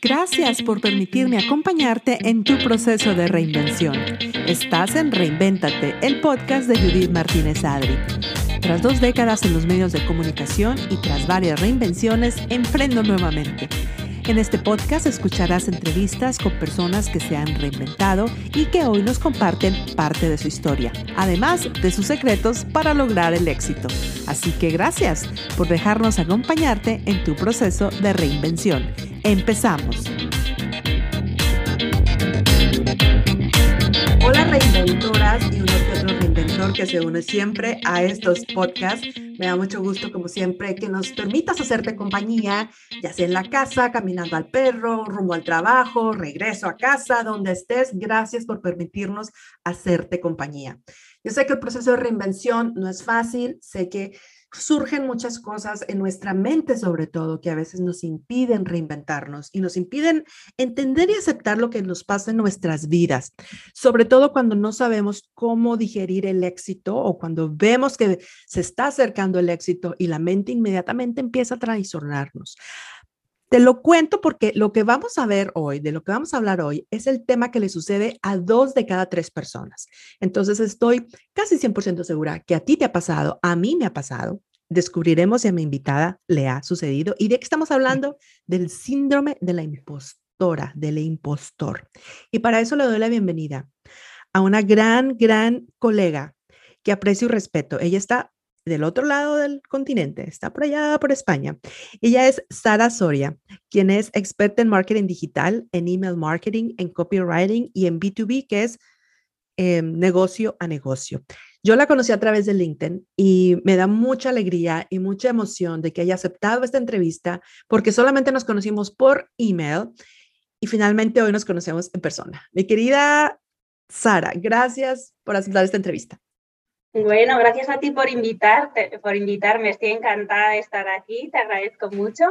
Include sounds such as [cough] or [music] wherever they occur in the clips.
Gracias por permitirme acompañarte en tu proceso de reinvención. Estás en Reinvéntate, el podcast de Judith Martínez Adri. Tras dos décadas en los medios de comunicación y tras varias reinvenciones, emprendo nuevamente. En este podcast escucharás entrevistas con personas que se han reinventado y que hoy nos comparten parte de su historia, además de sus secretos para lograr el éxito. Así que gracias por dejarnos acompañarte en tu proceso de reinvención. Empezamos. Hola reinventoras y uno que otro reinventor que se une siempre a estos podcasts. Me da mucho gusto, como siempre, que nos permitas hacerte compañía, ya sea en la casa, caminando al perro, rumbo al trabajo, regreso a casa, donde estés. Gracias por permitirnos hacerte compañía. Yo sé que el proceso de reinvención no es fácil, sé que surgen muchas cosas en nuestra mente sobre todo que a veces nos impiden reinventarnos y nos impiden entender y aceptar lo que nos pasa en nuestras vidas, sobre todo cuando no sabemos cómo digerir el éxito o cuando vemos que se está acercando el éxito y la mente inmediatamente empieza a traicionarnos. Te lo cuento porque lo que vamos a ver hoy, de lo que vamos a hablar hoy, es el tema que le sucede a dos de cada tres personas. Entonces estoy casi 100% segura que a ti te ha pasado, a mí me ha pasado. Descubriremos si a mi invitada le ha sucedido. ¿Y de qué estamos hablando? Del síndrome de la impostora, del impostor. Y para eso le doy la bienvenida a una gran, gran colega que aprecio y respeto. Ella está del otro lado del continente, está por allá, por España. Ella es Sara Soria, quien es experta en marketing digital, en email marketing, en copywriting y en B2B, que es em, negocio a negocio. Yo la conocí a través de LinkedIn y me da mucha alegría y mucha emoción de que haya aceptado esta entrevista porque solamente nos conocimos por email y finalmente hoy nos conocemos en persona. Mi querida Sara, gracias por aceptar esta entrevista. Bueno, gracias a ti por invitarte, por invitarme. Estoy encantada de estar aquí, te agradezco mucho.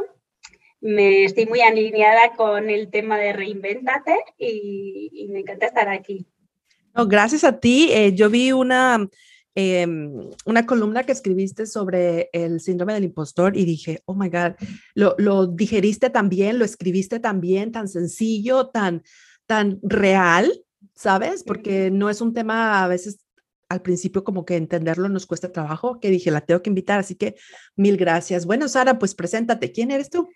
Me estoy muy alineada con el tema de reinventate y, me encanta estar aquí. No, gracias a ti. Eh, yo vi una, em, una columna que escribiste sobre el síndrome del impostor y dije, oh my God, lo, lo digeriste tan bien, lo escribiste tan bien, tan sencillo, tan, tan real, ¿sabes? Porque no es un tema a veces al principio como que entenderlo nos cuesta trabajo, que dije, la tengo que invitar, así que mil gracias. Bueno, Sara, pues preséntate, ¿quién eres tú?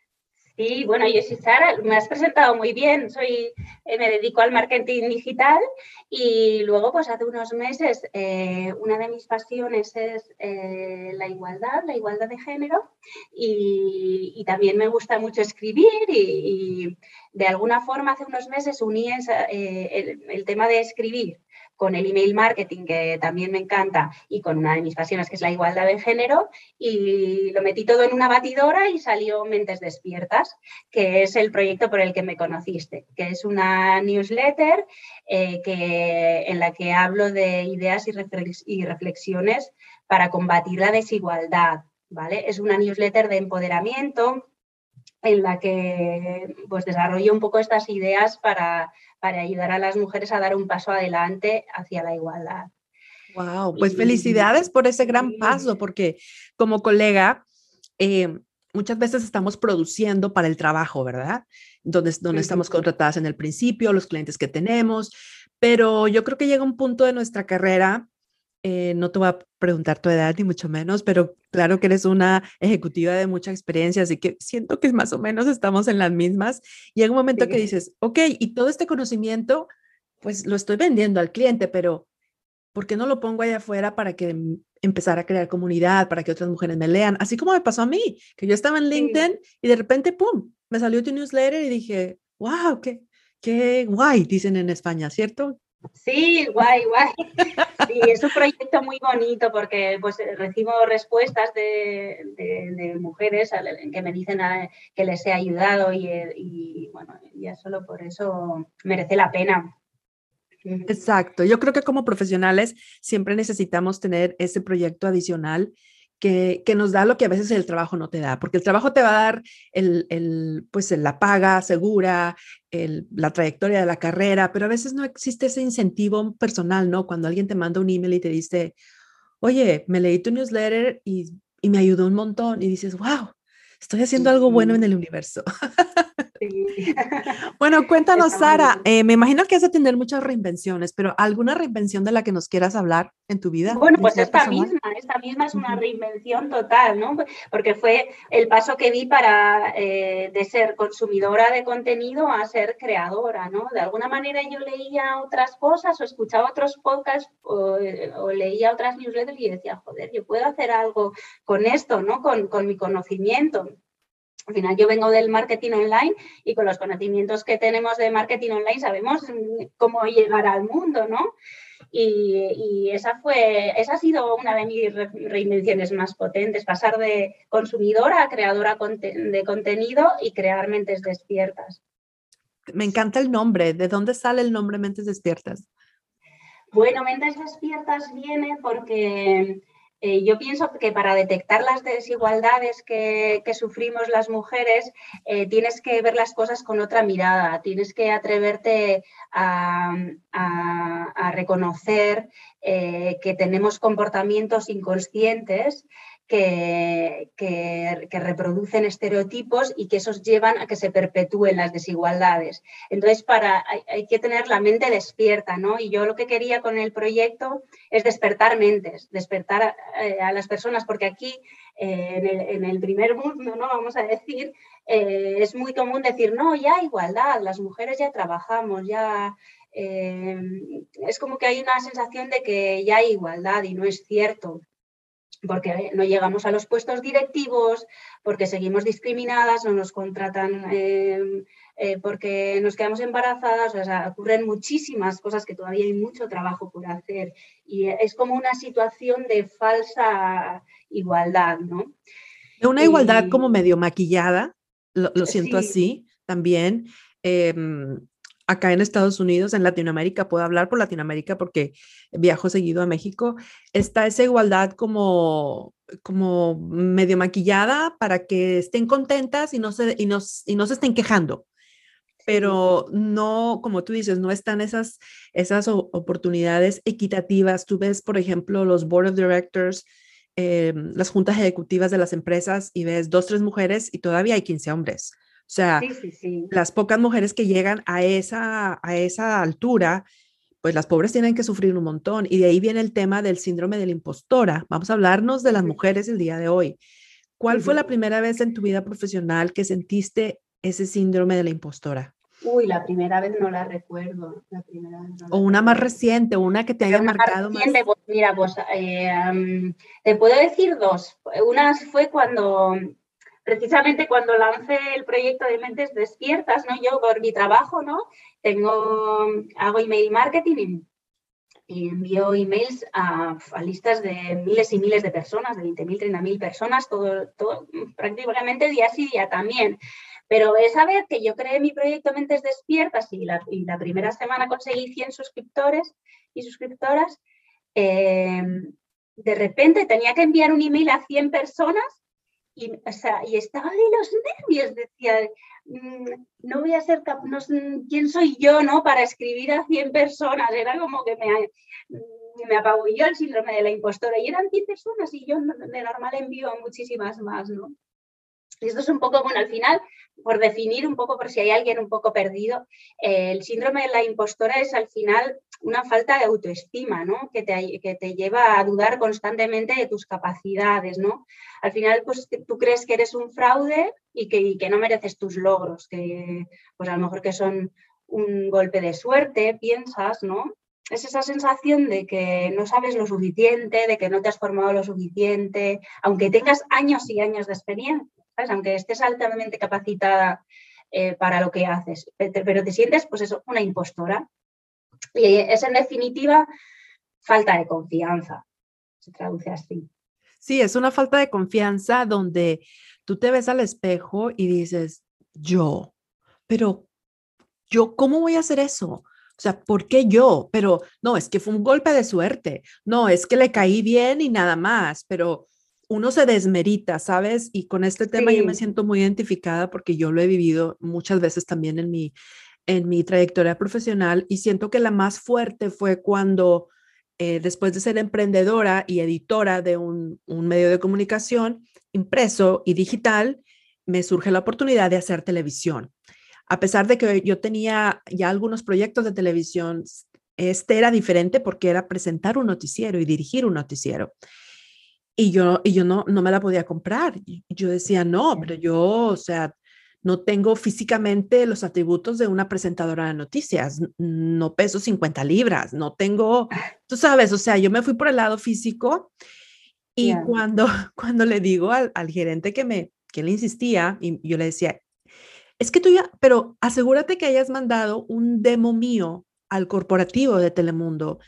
Sí, bueno, yo soy Sara, me has presentado muy bien, soy, eh, me dedico al marketing digital y luego pues hace unos meses eh, una de mis pasiones es eh, la igualdad, la igualdad de género y, también me gusta mucho escribir y, de alguna forma hace unos meses uní el tema de escribir con el email marketing, que también me encanta, y con una de mis pasiones, que es la igualdad de género, y lo metí todo en una batidora y salió Mentes Despiertas, que es el proyecto por el que me conociste, que es una newsletter eh, que, en la que hablo de ideas y reflexiones para combatir la desigualdad. ¿vale? Es una newsletter de empoderamiento en la que pues, desarrollo un poco estas ideas para, para ayudar a las mujeres a dar un paso adelante hacia la igualdad. Wow, pues felicidades por ese gran paso, porque como colega, eh, muchas veces estamos produciendo para el trabajo, ¿verdad? Donde, donde estamos contratadas en el principio, los clientes que tenemos, pero yo creo que llega un punto de nuestra carrera eh, no te voy a preguntar tu edad ni mucho menos, pero claro que eres una ejecutiva de mucha experiencia, así que siento que más o menos estamos en las mismas. Y llega un momento que dices, ok, y todo este conocimiento, pues lo estoy vendiendo al cliente, pero ¿por qué no lo pongo allá afuera para que empezar a crear comunidad, para que otras mujeres me lean? Así como me pasó a mí, que yo estaba en LinkedIn y de repente, ¡pum!, me salió tu newsletter y dije, wow, qué, qué guay, dicen en España, ¿cierto? Sí, guay, guay. Sí, es un proyecto muy bonito porque pues recibo respuestas de, mujeres que me dicen ah, que les he ayudado y, y, bueno, ya solo por eso merece la pena. Exacto. Yo creo que como profesionales siempre necesitamos tener ese proyecto adicional que, nos da lo que a veces el trabajo no te da, porque el trabajo te va a dar el, pues la paga segura, la trayectoria de la carrera, pero a veces no existe ese incentivo personal, ¿no? Cuando alguien te manda un email y te dice, oye, me leí tu newsletter y, y me ayudó un montón y dices, wow, estoy haciendo algo bueno en el universo. [laughs] [laughs] bueno, cuéntanos, Sara, eh, me imagino que has de tener muchas reinvenciones, pero ¿alguna reinvención de la que nos quieras hablar en tu vida? Bueno, pues esta misma, esta misma es una reinvención total, ¿no? Porque fue el paso que vi para eh, de ser consumidora de contenido a ser creadora, ¿no? De alguna manera yo leía otras cosas o escuchaba otros podcasts o, leía otras newsletters y decía, joder, yo puedo hacer algo con esto, ¿no? Con, con mi conocimiento. Al final yo vengo del marketing online y con los conocimientos que tenemos de marketing online sabemos cómo llegar al mundo, ¿no? Y, esa fue, esa ha sido una de mis reinvenciones más potentes, pasar de consumidora a creadora de contenido y crear mentes despiertas. Me encanta el nombre. ¿De dónde sale el nombre Mentes Despiertas? Bueno, Mentes Despiertas viene porque eh, yo pienso que para detectar las desigualdades que, sufrimos las mujeres, eh, tienes que ver las cosas con otra mirada, tienes que atreverte a, reconocer eh, que tenemos comportamientos inconscientes que, reproducen estereotipos y que esos llevan a que se perpetúen las desigualdades. Entonces, para, hay, que tener la mente despierta, ¿no? Y yo lo que quería con el proyecto es despertar mentes, despertar a, eh, las personas, porque aquí, eh, en, el, primer mundo, ¿no? Vamos a decir, eh, es muy común decir, no, ya igualdad, las mujeres ya trabajamos, ya... es como que hay una sensación de que ya hay igualdad y no es cierto porque no llegamos a los puestos directivos, porque seguimos discriminadas, no nos contratan em, eh, porque nos quedamos embarazadas, o sea, ocurren muchísimas cosas que todavía hay mucho trabajo por hacer y es como una situación de falsa igualdad, ¿no? Una igualdad como medio maquillada, lo, siento así también. Em, acá en Estados Unidos, en Latinoamérica, puedo hablar por Latinoamérica porque viajo seguido a México, está esa igualdad como, como medio maquillada para que estén contentas y no se, y no, y no se estén quejando. Pero no, como tú dices, no están esas, esas oportunidades equitativas. Tú ves, por ejemplo, los board of directors, em, las juntas ejecutivas de las empresas y ves dos, tres mujeres y todavía hay 15 hombres. O sea, las pocas mujeres que llegan a esa, a esa altura, pues las pobres tienen que sufrir un montón. Y de ahí viene el tema del síndrome de la impostora. Vamos a hablarnos de las mujeres el día de hoy. ¿Cuál fue la primera vez en tu vida profesional que sentiste ese síndrome de la impostora? Uy, la primera vez no la recuerdo. o una más reciente, una que te haya marcado más. Pues, mira, pues eh, te puedo decir dos. Una fue cuando precisamente cuando lancé el proyecto de Mentes Despiertas, ¿no? Yo por mi trabajo, ¿no? Tengo, hago email marketing y, envío emails a, listas de miles y miles de personas, de 20.000, 30.000 personas, todo, todo, prácticamente día sí, día también. Pero esa vez que yo creé mi proyecto Mentes Despiertas y la, primera semana conseguí 100 suscriptores y suscriptoras, eh, de repente tenía que enviar un email a 100 personas y, o sea, y estaba de los nervios, decía, mm, no voy a ser capaz, no, ¿quién soy yo no para escribir a 100 personas? Era como que me, me apabulló el síndrome de la impostora y eran 100 personas y yo de normal envío a muchísimas más, ¿no? Y esto es un poco, bueno, al final, por definir un poco, por si hay alguien un poco perdido, eh, el síndrome de la impostora es al final una falta de autoestima, ¿no? Que te, que te lleva a dudar constantemente de tus capacidades, ¿no? Al final, pues tú crees que eres un fraude y que, que no mereces tus logros, que pues a lo mejor que son un golpe de suerte, piensas, ¿no? es esa sensación de que no sabes lo suficiente, de que no te has formado lo suficiente, aunque tengas años y años de experiencia aunque estés altamente capacitada eh, para lo que haces, pero te sientes, pues eso, una impostora. Y es en definitiva falta de confianza, se traduce así. Sí, es una falta de confianza donde tú te ves al espejo y dices, yo, pero yo, ¿cómo voy a hacer eso? O sea, ¿por qué yo? Pero no, es que fue un golpe de suerte. No, es que le caí bien y nada más, pero uno se desmerita, ¿sabes? Y con este tema yo me siento muy identificada porque yo lo he vivido muchas veces también en mi, en mi trayectoria profesional y siento que la más fuerte fue cuando eh, después de ser emprendedora y editora de un, un, medio de comunicación impreso y digital, me surge la oportunidad de hacer televisión. A pesar de que yo tenía ya algunos proyectos de televisión, este era diferente porque era presentar un noticiero y dirigir un noticiero. Y yo, y yo no, no me la podía comprar. yo decía, no, pero yo, o sea, no tengo físicamente los atributos de una presentadora de noticias, no peso 50 libras, no tengo, [laughs] tú sabes, o sea, yo me fui por el lado físico y cuando, [laughs] cuando le digo al, al, gerente que me, que le insistía, y yo le decía, es que tú ya, pero asegúrate que hayas mandado un demo mío al corporativo de Telemundo.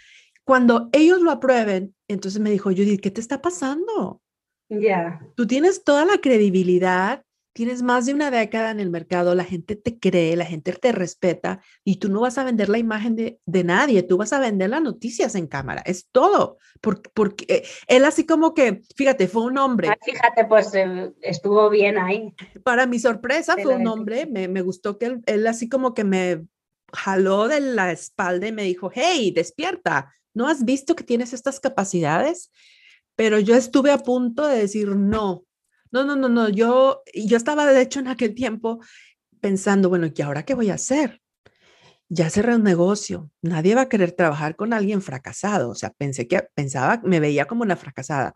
Cuando ellos lo aprueben, entonces me dijo, Judith, ¿qué te está pasando? Ya. Tú tienes toda la credibilidad, tienes más de una década en el mercado, la gente te cree, la gente te respeta y tú no vas a vender la imagen de, de nadie, tú vas a vender las noticias en cámara, es todo. Porque, porque eh, él así como que, fíjate, fue un hombre. Ah, fíjate, pues eh, estuvo bien ahí. Para mi sorpresa fue un hombre, me, me, gustó que él, él así como que me jaló de la espalda y me dijo, hey, despierta, ¿no has visto que tienes estas capacidades? Pero yo estuve a punto de decir, no, no, no, no, no, yo, yo estaba de hecho en aquel tiempo pensando, bueno, ¿y ahora qué voy a hacer? Ya cerré un negocio, nadie va a querer trabajar con alguien fracasado, o sea, pensé que pensaba, me veía como una fracasada.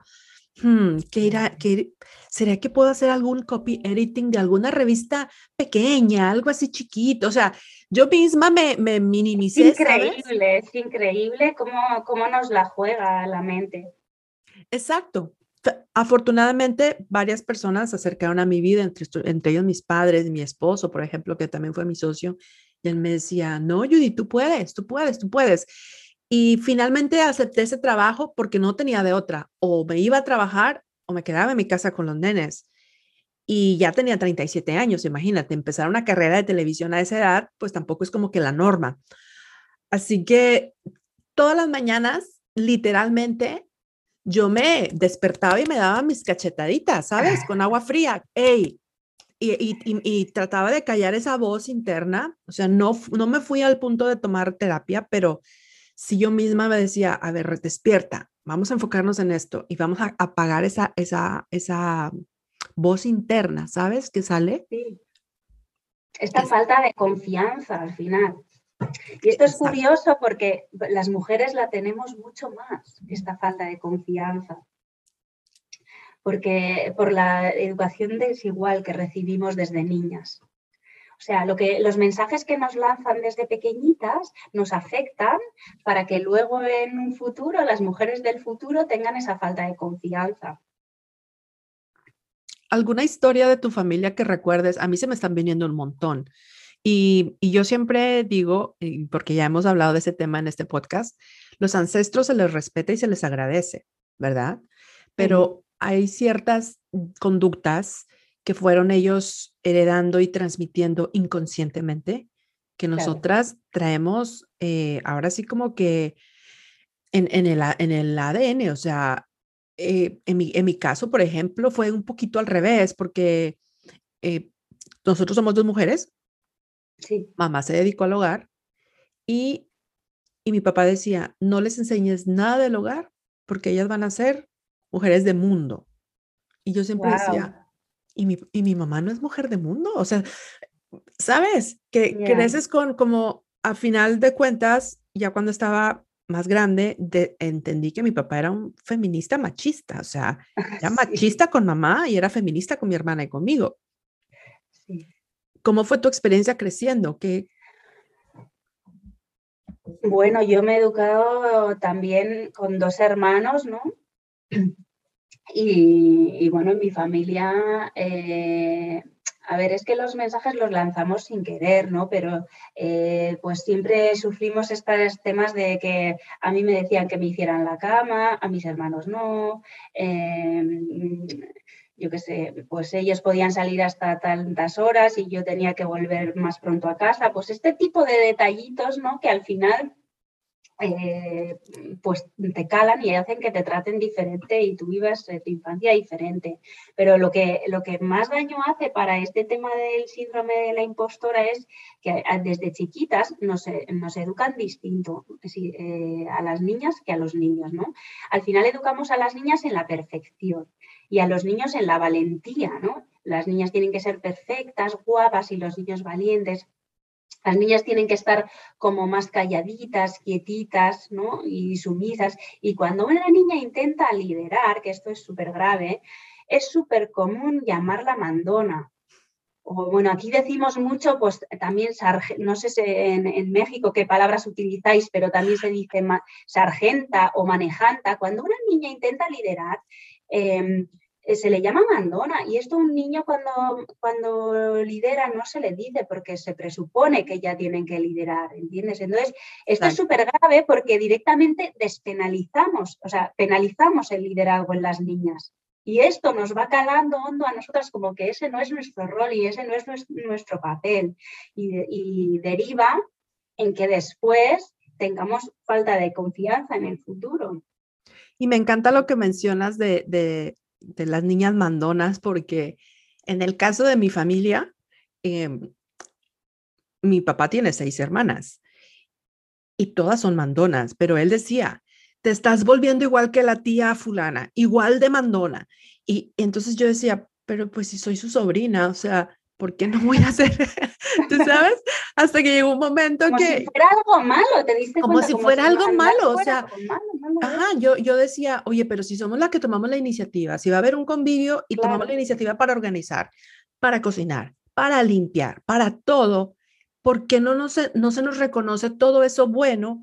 Hmm, ¿qué irá, qué, ¿Sería que puedo hacer algún copy editing de alguna revista pequeña, algo así chiquito? O sea, yo misma me, me minimicé. Es increíble, es increíble cómo, cómo nos la juega la mente. Exacto. Afortunadamente, varias personas se acercaron a mi vida, entre, entre ellos mis padres, mi esposo, por ejemplo, que también fue mi socio, y él me decía, no, Judy, tú puedes, tú puedes, tú puedes. Y finalmente acepté ese trabajo porque no tenía de otra. O me iba a trabajar o me quedaba en mi casa con los nenes. Y ya tenía 37 años, imagínate, empezar una carrera de televisión a esa edad, pues tampoco es como que la norma. Así que todas las mañanas, literalmente, yo me despertaba y me daba mis cachetaditas, ¿sabes? Con agua fría. ¡Ey! Y, y, y, trataba de callar esa voz interna. O sea, no, no me fui al punto de tomar terapia, pero si yo misma me decía, a ver, despierta, vamos a enfocarnos en esto y vamos a apagar esa, esa, esa voz interna, ¿sabes? Que sale. Sí. Esta falta de confianza al final. Y esto es curioso porque las mujeres la tenemos mucho más, esta falta de confianza. Porque por la educación desigual que recibimos desde niñas. O sea, lo que, los mensajes que nos lanzan desde pequeñitas nos afectan para que luego en un futuro las mujeres del futuro tengan esa falta de confianza. ¿Alguna historia de tu familia que recuerdes? A mí se me están viniendo un montón. Y, yo siempre digo, porque ya hemos hablado de ese tema en este podcast, los ancestros se les respeta y se les agradece, ¿verdad? Pero hay ciertas conductas que fueron ellos heredando y transmitiendo inconscientemente que nosotras traemos eh, ahora sí como que en, el, en el ADN, o sea, eh, en, mi, en, mi, caso, por ejemplo, fue un poquito al revés, porque eh, nosotros somos dos mujeres, Mamá se dedicó al hogar y, y mi papá decía, no les enseñes nada del hogar porque ellas van a ser mujeres de mundo. Y yo siempre decía, ¿y mi, ¿y mi mamá no es mujer de mundo? O sea, ¿sabes? Que creces con como a final de cuentas, ya cuando estaba más grande, de, entendí que mi papá era un feminista machista, o sea, era machista con mamá y era feminista con mi hermana y conmigo. ¿Cómo fue tu experiencia creciendo? ¿Qué... Bueno, yo me he educado también con dos hermanos, ¿no? [clears throat] Y, bueno, en mi familia, eh, a ver, es que los mensajes los lanzamos sin querer, ¿no? Pero eh, pues siempre sufrimos estos temas de que a mí me decían que me hicieran la cama, a mis hermanos no. Eh, yo qué sé, pues ellos podían salir hasta tantas horas y yo tenía que volver más pronto a casa, pues este tipo de detallitos, ¿no? Que al final eh, pues te calan y hacen que te traten diferente y tú vivas tu infancia diferente. Pero lo que, lo que más daño hace para este tema del síndrome de la impostora es que desde chiquitas nos, nos educan distinto eh, a las niñas que a los niños. ¿no? Al final educamos a las niñas en la perfección y a los niños en la valentía, ¿no? las niñas tienen que ser perfectas, guapas y los niños valientes. Las niñas tienen que estar como más calladitas, quietitas ¿no? y sumisas. Y cuando una niña intenta liderar, que esto es súper grave, es súper común llamarla mandona. O bueno, aquí decimos mucho, pues también, no sé si en, México qué palabras utilizáis, pero también se dice sargenta o manejanta. Cuando una niña intenta liderar, em, se le llama mandona y esto un niño cuando, cuando lidera no se le dice porque se presupone que ya tienen que liderar, ¿entiendes? Entonces, esto es súper grave porque directamente despenalizamos, o sea, penalizamos el liderazgo en las niñas. Y esto nos va calando hondo a nosotras como que ese no es nuestro rol y ese no es nuestro, papel. Y, deriva en que después tengamos falta de confianza en el futuro. Y me encanta lo que mencionas de, de, las niñas mandonas, porque en el caso de mi familia, em, mi papá tiene seis hermanas y todas son mandonas, pero él decía, te estás volviendo igual que la tía fulana, igual de mandona. Y, entonces yo decía, pero pues si soy su sobrina, o sea, ¿por qué no voy a hacer? [laughs] ¿Tú sabes? Hasta que llegó un momento como que... Si fuera algo malo, te diste Como si fuera algo malo, o sea... ajá, yo, yo decía, oye, pero si somos las que tomamos la iniciativa, si va a haber un convivio y tomamos la iniciativa para organizar, para cocinar, para limpiar, para todo, ¿por qué no, no, se, no se nos reconoce todo eso bueno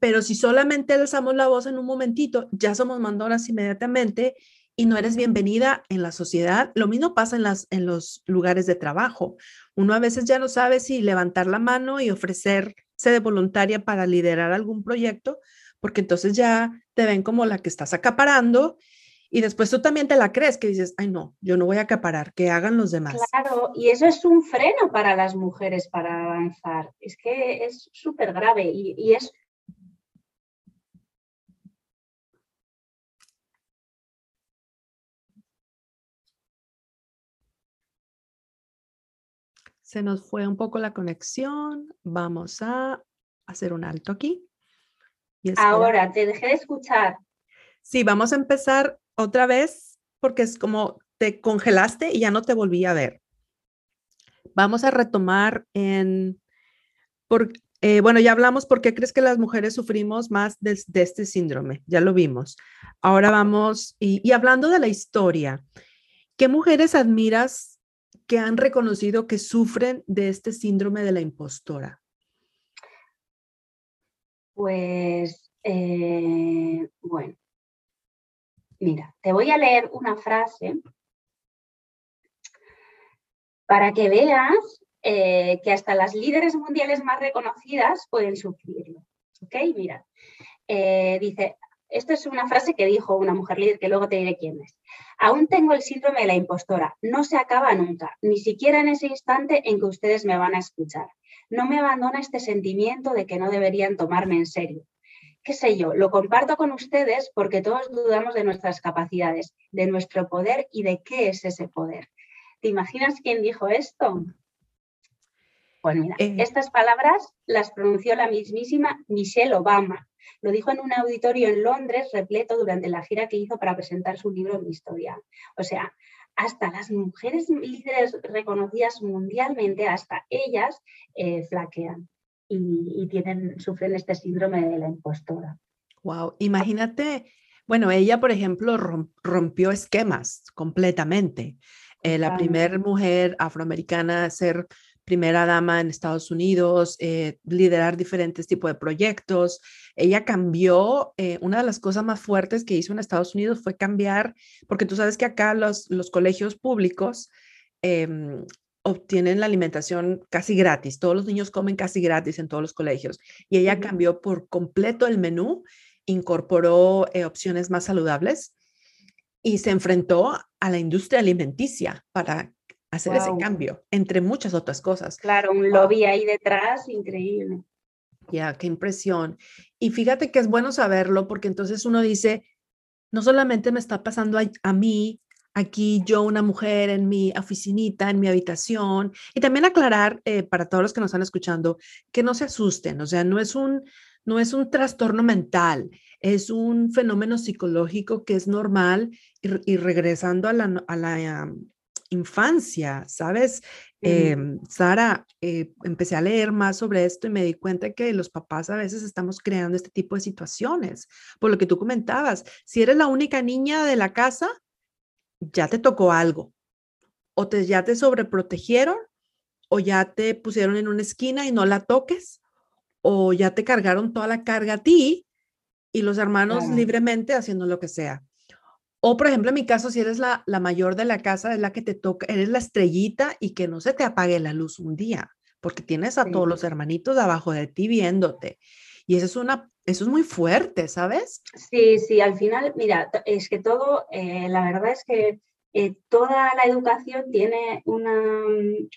pero si solamente alzamos la voz en un momentito, ya somos mandonas inmediatamente y no eres bienvenida en la sociedad. Lo mismo pasa en, los lugares de trabajo. Uno a veces ya no sabe si levantar la mano y ofrecerse de voluntaria para liderar algún proyecto, porque entonces ya te ven como la que estás acaparando y después tú también te la crees que dices, ay no, yo no voy a acaparar, que hagan los demás. Claro, y eso es un freno para las mujeres para avanzar. Es que es súper grave y es Se nos fue un poco la conexión. Vamos a hacer un alto aquí. Ahora, te dejé de escuchar. Sí, vamos a empezar otra vez porque es como te congelaste y ya no te volví a ver. Vamos a retomar en, por, eh, bueno, ya hablamos por qué crees que las mujeres sufrimos más de, este síndrome, ya lo vimos. Ahora vamos, y, y hablando de la historia, ¿qué mujeres admiras que han reconocido que sufren de este síndrome de la impostora? Pues, eh, bueno, mira, te voy a leer una frase para que veas eh, que hasta las líderes mundiales más reconocidas pueden sufrirlo. ¿Ok? Mira, eh, dice, esta es una frase que dijo una mujer líder que luego te diré quién es. Aún tengo el síndrome de la impostora. No se acaba nunca, ni siquiera en ese instante en que ustedes me van a escuchar. No me abandona este sentimiento de que no deberían tomarme en serio. ¿Qué sé yo? Lo comparto con ustedes porque todos dudamos de nuestras capacidades, de nuestro poder y de qué es ese poder. ¿Te imaginas quién dijo esto? Pues mira, eh. estas palabras las pronunció la mismísima Michelle Obama lo dijo en un auditorio en Londres repleto durante la gira que hizo para presentar su libro Mi historia. O sea, hasta las mujeres líderes reconocidas mundialmente, hasta ellas eh, flaquean y, tienen, sufren este síndrome de la impostora. Wow, imagínate, bueno, ella, por ejemplo, rompió esquemas completamente. Eh, la primera mujer afroamericana a ser primera dama en Estados Unidos, eh, liderar diferentes tipos de proyectos. Ella cambió, eh, una de las cosas más fuertes que hizo en Estados Unidos fue cambiar, porque tú sabes que acá los, los colegios públicos em, obtienen la alimentación casi gratis, todos los niños comen casi gratis en todos los colegios, y ella cambió por completo el menú, incorporó eh, opciones más saludables y se enfrentó a la industria alimenticia para hacer ese cambio, entre muchas otras cosas. Claro, un lobby ahí detrás, increíble. Ya, qué impresión. Y fíjate que es bueno saberlo porque entonces uno dice, no solamente me está pasando a, mí, aquí yo, una mujer en mi oficinita, en mi habitación, y también aclarar eh, para todos los que nos están escuchando que no se asusten, o sea, no es un, no es un trastorno mental, es un fenómeno psicológico que es normal y, regresando a la, a la infancia, ¿sabes? Em, Sara, eh, empecé a leer más sobre esto y me di cuenta que los papás a veces estamos creando este tipo de situaciones. Por lo que tú comentabas, si eres la única niña de la casa, ya te tocó algo. O te, ya te sobreprotegieron o ya te pusieron en una esquina y no la toques, o ya te cargaron toda la carga a ti y los hermanos libremente haciendo lo que sea. O, por ejemplo, en mi caso, si eres la, la mayor de la casa, es la que te toca, eres la estrellita y que no se te apague la luz un día, porque tienes a todos los hermanitos abajo de ti viéndote. Y eso es una, eso es muy fuerte, ¿sabes? Sí, sí, al final, mira, es que todo, eh, la verdad es que eh, toda la educación tiene una,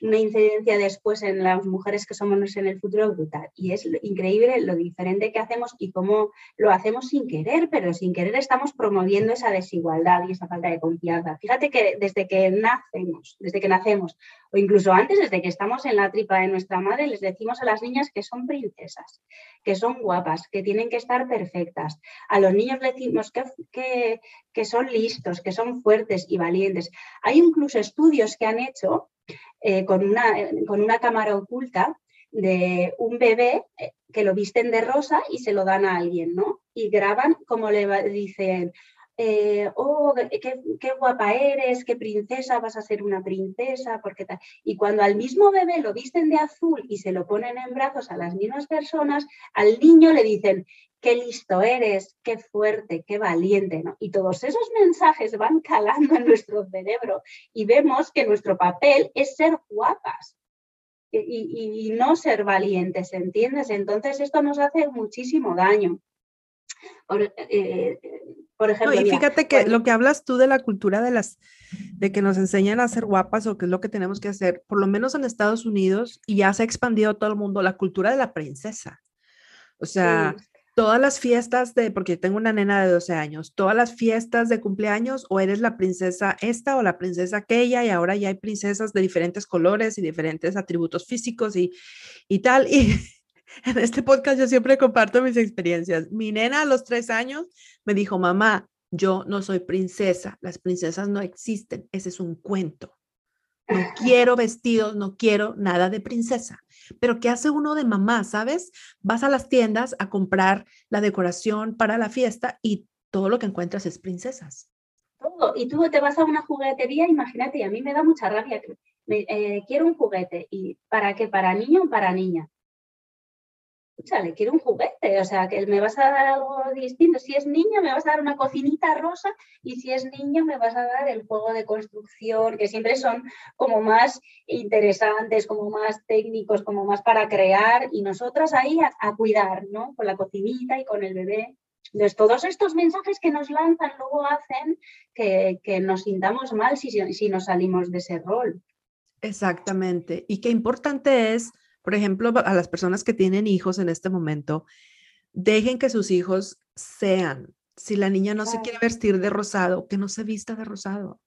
una, incidencia después en las mujeres que somos en el futuro brutal. Y es increíble lo diferente que hacemos y cómo lo hacemos sin querer, pero sin querer estamos promoviendo esa desigualdad y esa falta de confianza. Fíjate que desde que nacemos, desde que nacemos, o incluso antes, desde que estamos en la tripa de nuestra madre, les decimos a las niñas que son princesas, que son guapas, que tienen que estar perfectas. A los niños les decimos que, que, que son listos, que son fuertes y valientes. Hay incluso estudios que han hecho eh, con, una, con una cámara oculta de un bebé eh, que lo visten de rosa y se lo dan a alguien, ¿no? Y graban como le dicen, eh, oh, qué, guapa eres, qué princesa, vas a ser una princesa, porque tal. Y cuando al mismo bebé lo visten de azul y se lo ponen en brazos a las mismas personas, al niño le dicen, qué listo eres, qué fuerte, qué valiente, ¿no? Y todos esos mensajes van calando en nuestro cerebro y vemos que nuestro papel es ser guapas. Y, no ser valientes, ¿entiendes? Entonces esto nos hace muchísimo daño. Eh, por ejemplo, y fíjate que lo que hablas tú de la cultura de las de que nos enseñan a ser guapas o qué es lo que tenemos que hacer, por lo menos en Estados Unidos y ya se ha expandido a todo el mundo la cultura de la princesa. O sea, todas las fiestas de, porque tengo una nena de 12 años, todas las fiestas de cumpleaños o eres la princesa esta o la princesa aquella y ahora ya hay princesas de diferentes colores y diferentes atributos físicos y, y tal. [laughs] Y [laughs] en este podcast yo siempre comparto mis experiencias. Mi nena a los tres años me dijo, mamá, yo no soy princesa, las princesas no existen, ese es un cuento. No [laughs] quiero vestidos, no quiero nada de princesa. Pero ¿qué hace uno de mamá, sabes? Vas a las tiendas a comprar la decoración para la fiesta y todo lo que encuentras es princesas. Todo. Y tú te vas a una juguetería, imagínate, y a mí me da mucha rabia. Eh, quiero un juguete. ¿Y para qué? ¿Para niño o para niña? Le quiero un juguete, o sea, que me vas a dar algo distinto. Si es niño, me vas a dar una cocinita rosa y si es niño, me vas a dar el juego de construcción, que siempre son como más interesantes, como más técnicos, como más para crear y nosotras ahí a, cuidar, ¿no? Con la cocinita y con el bebé. Entonces, todos estos mensajes que nos lanzan luego hacen que, que nos sintamos mal si, si nos salimos de ese rol. Exactamente. Y qué importante es por ejemplo, a las personas que tienen hijos en este momento, dejen que sus hijos sean. Si la niña no se quiere vestir de rosado, que no se vista de rosado.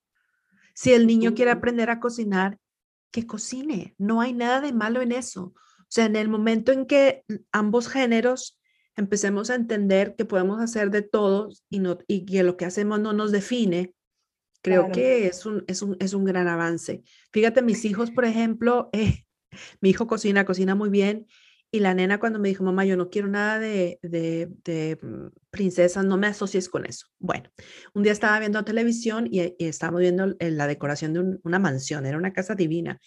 Si el niño quiere aprender a cocinar, que cocine. No hay nada de malo en eso. O sea, en el momento en que ambos géneros empecemos a entender que podemos hacer de todo y, no, y que lo que hacemos no nos define, creo que es un, es, un, es un gran avance. Fíjate, mis hijos, por [laughs] ejemplo, eh, mi hijo cocina, cocina muy bien. Y la nena cuando me dijo, mamá, yo no quiero nada de, de, mm, princesas, no me asocies con eso. Bueno, un día estaba viendo televisión y, y estábamos viendo la decoración de una mansión, era una casa divina.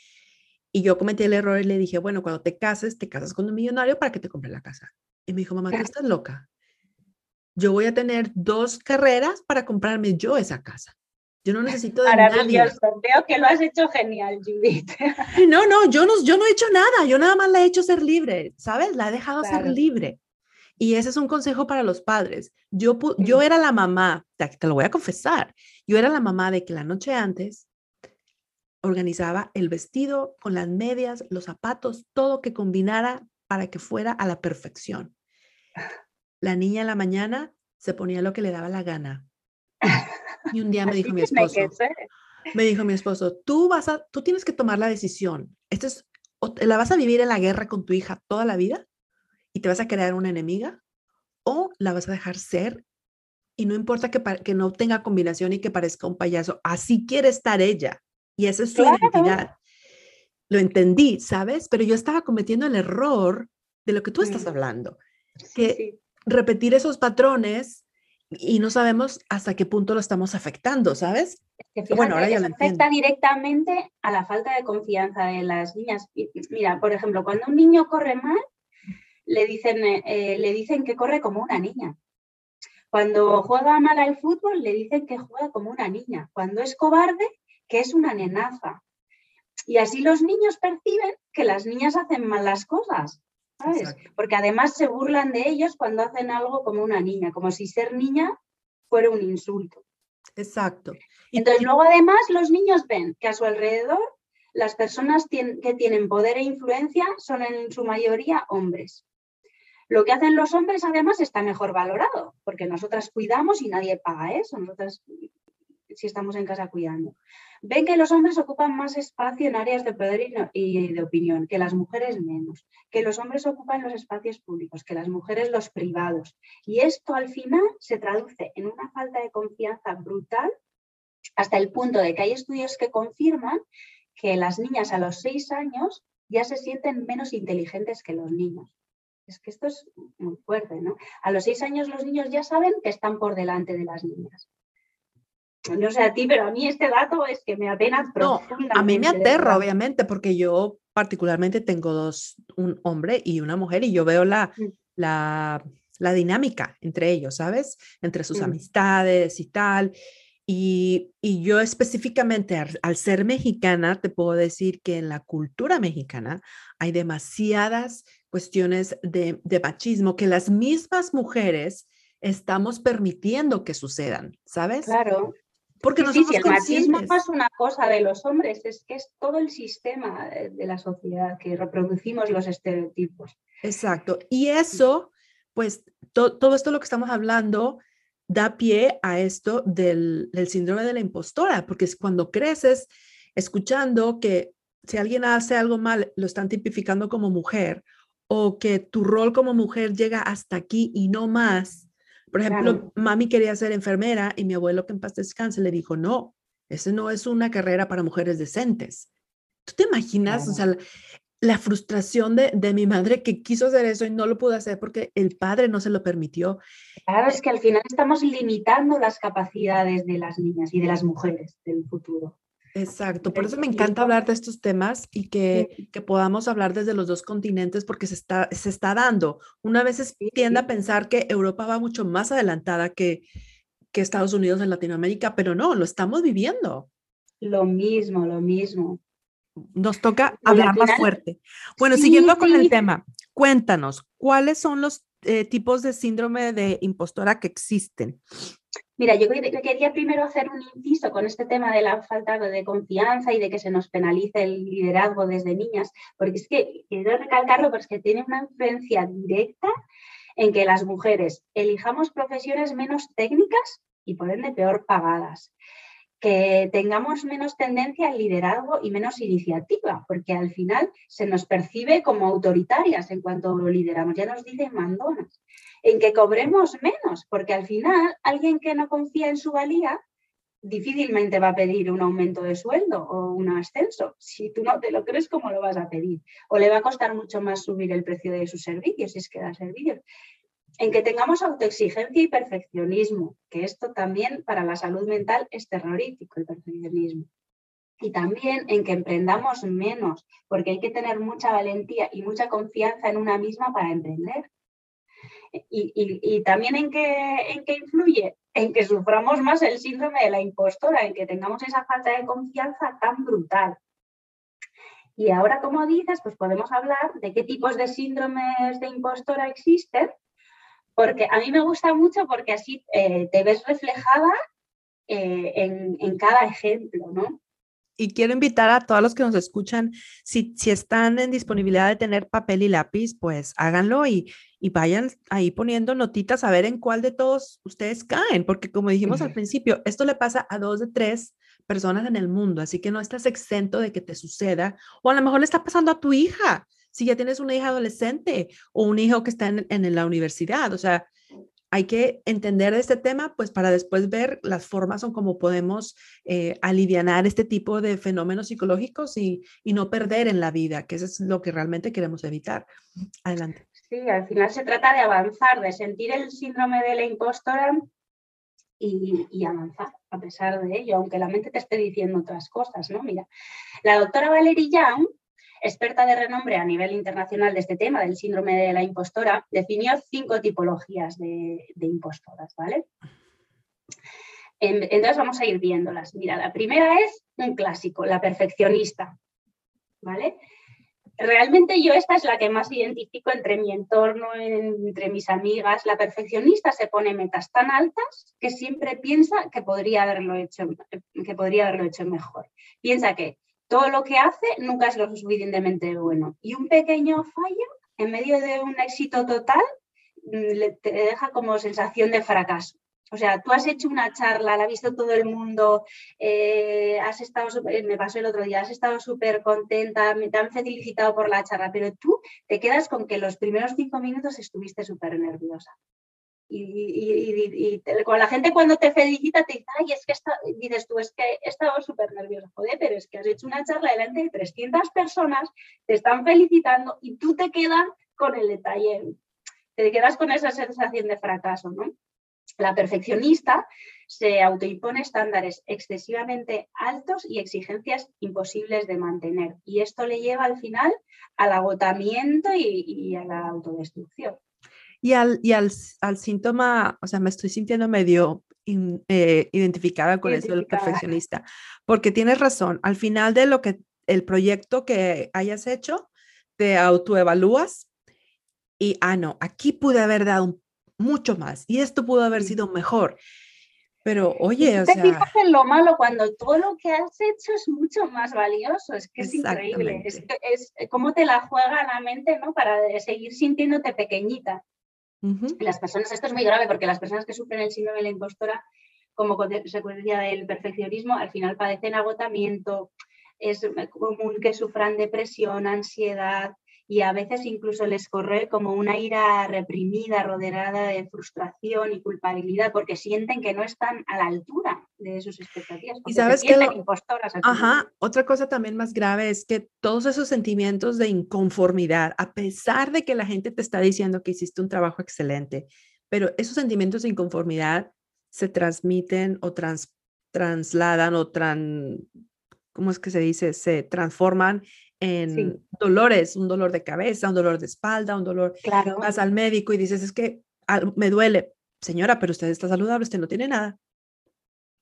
Y yo cometí el error y le dije, bueno, cuando te cases, te casas con un millonario para que te compre la casa. Y me dijo, mamá, tú estás loca. Yo voy a tener dos carreras para comprarme yo esa casa. Yo no necesito de Maravilloso. Veo que lo has hecho genial, Judith. [laughs] No, no, yo no, yo no he hecho nada. Yo nada más la he hecho ser libre, ¿sabes? La he dejado ser libre. Y ese es un consejo para los padres. Yo, yo era la mamá, te lo voy a confesar, yo era la mamá de que la noche antes organizaba el vestido con las medias, los zapatos, todo que combinara para que fuera a la perfección. La niña en la mañana se ponía lo que le daba la gana. [laughs] Y un día me dijo mi esposo, me dijo mi esposo, tú vas a, tú tienes que tomar la decisión. Esto es, la vas a vivir en la guerra con tu hija toda la vida y te vas a crear una enemiga o la vas a dejar ser y no importa que, que no tenga combinación y que parezca un payaso, así quiere estar ella. y esa es su identidad. Lo entendí, ¿sabes? Pero yo estaba cometiendo el error de lo que tú estás hablando, que repetir esos patrones y no sabemos hasta qué punto lo estamos afectando, ¿sabes? bueno, ahora ya lo afecta directamente a la falta de confianza de las niñas. Mira, por ejemplo, cuando un niño corre mal, le dicen, eh, le dicen que corre como una niña. Cuando juega mal al fútbol, le dicen que juega como una niña. Cuando es cobarde, que es una nenaza. Y así los niños perciben que las niñas hacen mal las cosas. ¿Sabes? Porque además se burlan de ellos cuando hacen algo como una niña, como si ser niña fuera un insulto. Exacto. Entonces, luego además los niños ven que a su alrededor las personas que tienen poder e influencia son en su mayoría hombres. Lo que hacen los hombres además está mejor valorado, porque nosotras cuidamos y nadie paga eso, nosotras si estamos en casa cuidando. Ven que los hombres ocupan más espacio en áreas de poder y de opinión, que las mujeres menos, que los hombres ocupan los espacios públicos, que las mujeres los privados. Y esto al final se traduce en una falta de confianza brutal hasta el punto de que hay estudios que confirman que las niñas a los seis años ya se sienten menos inteligentes que los niños. Es que esto es muy fuerte, ¿no? A los seis años los niños ya saben que están por delante de las niñas. No sé a ti, pero a mí este dato es que me apena no, A mí me aterra, obviamente, porque yo particularmente tengo dos, un hombre y una mujer, y yo veo la, mm. la, la dinámica entre ellos, ¿sabes? Entre sus mm. amistades y tal. Y, y yo específicamente, al, ser mexicana, te puedo decir que en la cultura mexicana hay demasiadas cuestiones de, de machismo que las mismas mujeres estamos permitiendo que sucedan, ¿sabes? Claro. Porque sí, sí, el machismo no es una cosa de los hombres, es que es todo el sistema de la sociedad que reproducimos los estereotipos. Exacto. Y eso, pues, todo esto lo que estamos hablando da pie a esto del, del síndrome de la impostora, porque es cuando creces escuchando que si alguien hace algo mal, lo están tipificando como mujer, o que tu rol como mujer llega hasta aquí y no más, por ejemplo, mami quería ser enfermera y mi abuelo que en paz descanse le dijo, no, ese no es una carrera para mujeres decentes. ¿Tú te imaginas, o sea, la, frustración de, de, mi madre que quiso hacer eso y no lo pudo hacer porque el padre no se lo permitió? Claro, es que al final estamos limitando las capacidades de las niñas y de las mujeres del futuro. Exacto, por eso me encanta hablar de estos temas y que, que, podamos hablar desde los dos continentes porque se está, se está dando. Una vez tiende a pensar que Europa va mucho más adelantada que, que Estados Unidos en Latinoamérica, pero no, lo estamos viviendo. Lo mismo, lo mismo. Nos toca hablar más fuerte. Bueno, siguiendo con el tema, cuéntanos, ¿cuáles son los eh, tipos de síndrome de impostora que existen? Mira, yo quería primero hacer un inciso con este tema de la falta de confianza y de que se nos penalice el liderazgo desde niñas, porque es que quiero recalcarlo, porque tiene una influencia directa en que las mujeres elijamos profesiones menos técnicas y por ende peor pagadas que tengamos menos tendencia al liderazgo y menos iniciativa, porque al final se nos percibe como autoritarias en cuanto lo lideramos, ya nos dicen mandonas en que cobremos menos, porque al final alguien que no confía en su valía difícilmente va a pedir un aumento de sueldo o un ascenso. Si tú no te lo crees, ¿cómo lo vas a pedir? O le va a costar mucho más subir el precio de sus servicios, si es que da servicios. En que tengamos autoexigencia y perfeccionismo, que esto también para la salud mental es terrorífico, el perfeccionismo. Y también en que emprendamos menos, porque hay que tener mucha valentía y mucha confianza en una misma para emprender. Y, también en qué, en qué influye, en que suframos más el síndrome de la impostora, en que tengamos esa falta de confianza tan brutal. Y ahora, como dices, pues podemos hablar de qué tipos de síndromes de impostora existen, porque a mí me gusta mucho porque así eh, te ves reflejada eh, en, en, cada ejemplo, ¿no? Y quiero invitar a todos los que nos escuchan, si, si están en disponibilidad de tener papel y lápiz, pues háganlo y, y vayan ahí poniendo notitas a ver en cuál de todos ustedes caen, porque como dijimos al principio, esto le pasa a dos de tres personas en el mundo, así que no estás exento de que te suceda, o a lo mejor le está pasando a tu hija, si ya tienes una hija adolescente o un hijo que está en, en la universidad, o sea, hay que entender este tema, pues para después ver las formas o cómo podemos eh, aliviar este tipo de fenómenos psicológicos y, y, no perder en la vida, que eso es lo que realmente queremos evitar. Adelante. Sí, al final se trata de avanzar, de sentir el síndrome de la impostora y, y, avanzar a pesar de ello, aunque la mente te esté diciendo otras cosas, ¿no? Mira, la doctora Valerie Young experta de renombre a nivel internacional de este tema, del síndrome de la impostora, definió cinco tipologías de, impostoras, ¿vale? Entonces vamos a ir viéndolas. Mira, la primera es un clásico, la perfeccionista, ¿vale? Realmente yo esta es la que más identifico entre mi entorno, entre mis amigas. La perfeccionista se pone metas tan altas que siempre piensa que podría haberlo hecho, que podría haberlo hecho mejor. Piensa que todo lo que hace nunca es lo suficientemente bueno. Y un pequeño fallo en medio de un éxito total mm, te deja como sensación de fracaso. O sea, tú has hecho una charla, la ha visto todo el mundo, eh, has estado, me pasó el otro día, has estado súper contenta, te han felicitado por la charla, pero tú te quedas con que los primeros cinco minutos estuviste súper nerviosa. Y, con la gente cuando te felicita te dice, ay, es que dices tú, es que he estado súper nervioso, joder, pero es que has hecho una charla delante de 300 personas, te están felicitando y tú te quedas con el detalle, te quedas con esa sensación de fracaso, ¿no? La perfeccionista se autoimpone estándares excesivamente altos y exigencias imposibles de mantener. Y esto le lleva al final al agotamiento y a la autodestrucción. Y al, y al, al síntoma, o sea, me estoy sintiendo medio eh, identificada con eso del perfeccionista, porque tienes razón, al final de lo que el proyecto que hayas hecho, te autoevalúas y, ah, no, aquí pude haber dado mucho más y esto pudo haber sido mejor. Pero oye, o te fijas en lo malo cuando todo lo que has hecho es mucho más valioso, es que es increíble, es, es cómo te la juega la mente, ¿no? Para seguir sintiéndote pequeñita. Las personas, esto es muy grave porque las personas que sufren el síndrome de la impostora como consecuencia del perfeccionismo al final padecen agotamiento, es común que sufran depresión, ansiedad, y a veces incluso les corre como una ira reprimida, rodeada de frustración y culpabilidad, porque sienten que no están a la altura de sus expectativas. Y sabes que Ajá, otra cosa también más grave es que todos esos sentimientos de inconformidad, a pesar de que la gente te está diciendo que hiciste un trabajo excelente, pero esos sentimientos de inconformidad se transmiten o trasladan o tran, ¿cómo es que se dice? Se transforman en dolores, un dolor de cabeza, un dolor de espalda, un dolor. Claro. Vas al médico y dices, es que me duele. Señora, pero usted está saludable, usted no tiene nada.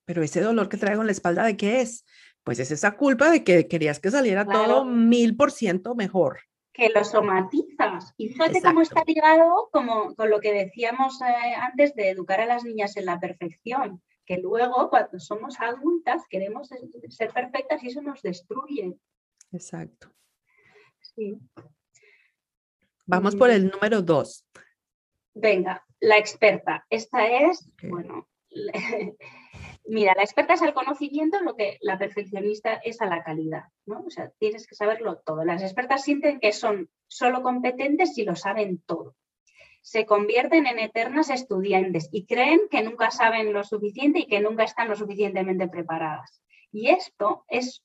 Pero ese dolor que traigo en la espalda, ¿de qué es? Pues es esa culpa de que querías que saliera todo mil por ciento mejor. Que lo somatizas. Y fíjate cómo está ligado como, con lo que decíamos eh, antes de educar a las niñas en la perfección que luego cuando somos adultas queremos ser perfectas y eso nos destruye. Exacto. Sí. Vamos por el número dos. Venga, la experta. Esta es, bueno, [laughs] mira, la experta es al conocimiento lo que la perfeccionista es a la calidad, ¿no? O sea, tienes que saberlo todo. Las expertas sienten que son solo competentes si lo saben todo. Se convierten en eternas estudiantes y creen que nunca saben lo suficiente y que nunca están lo suficientemente preparadas. Y esto es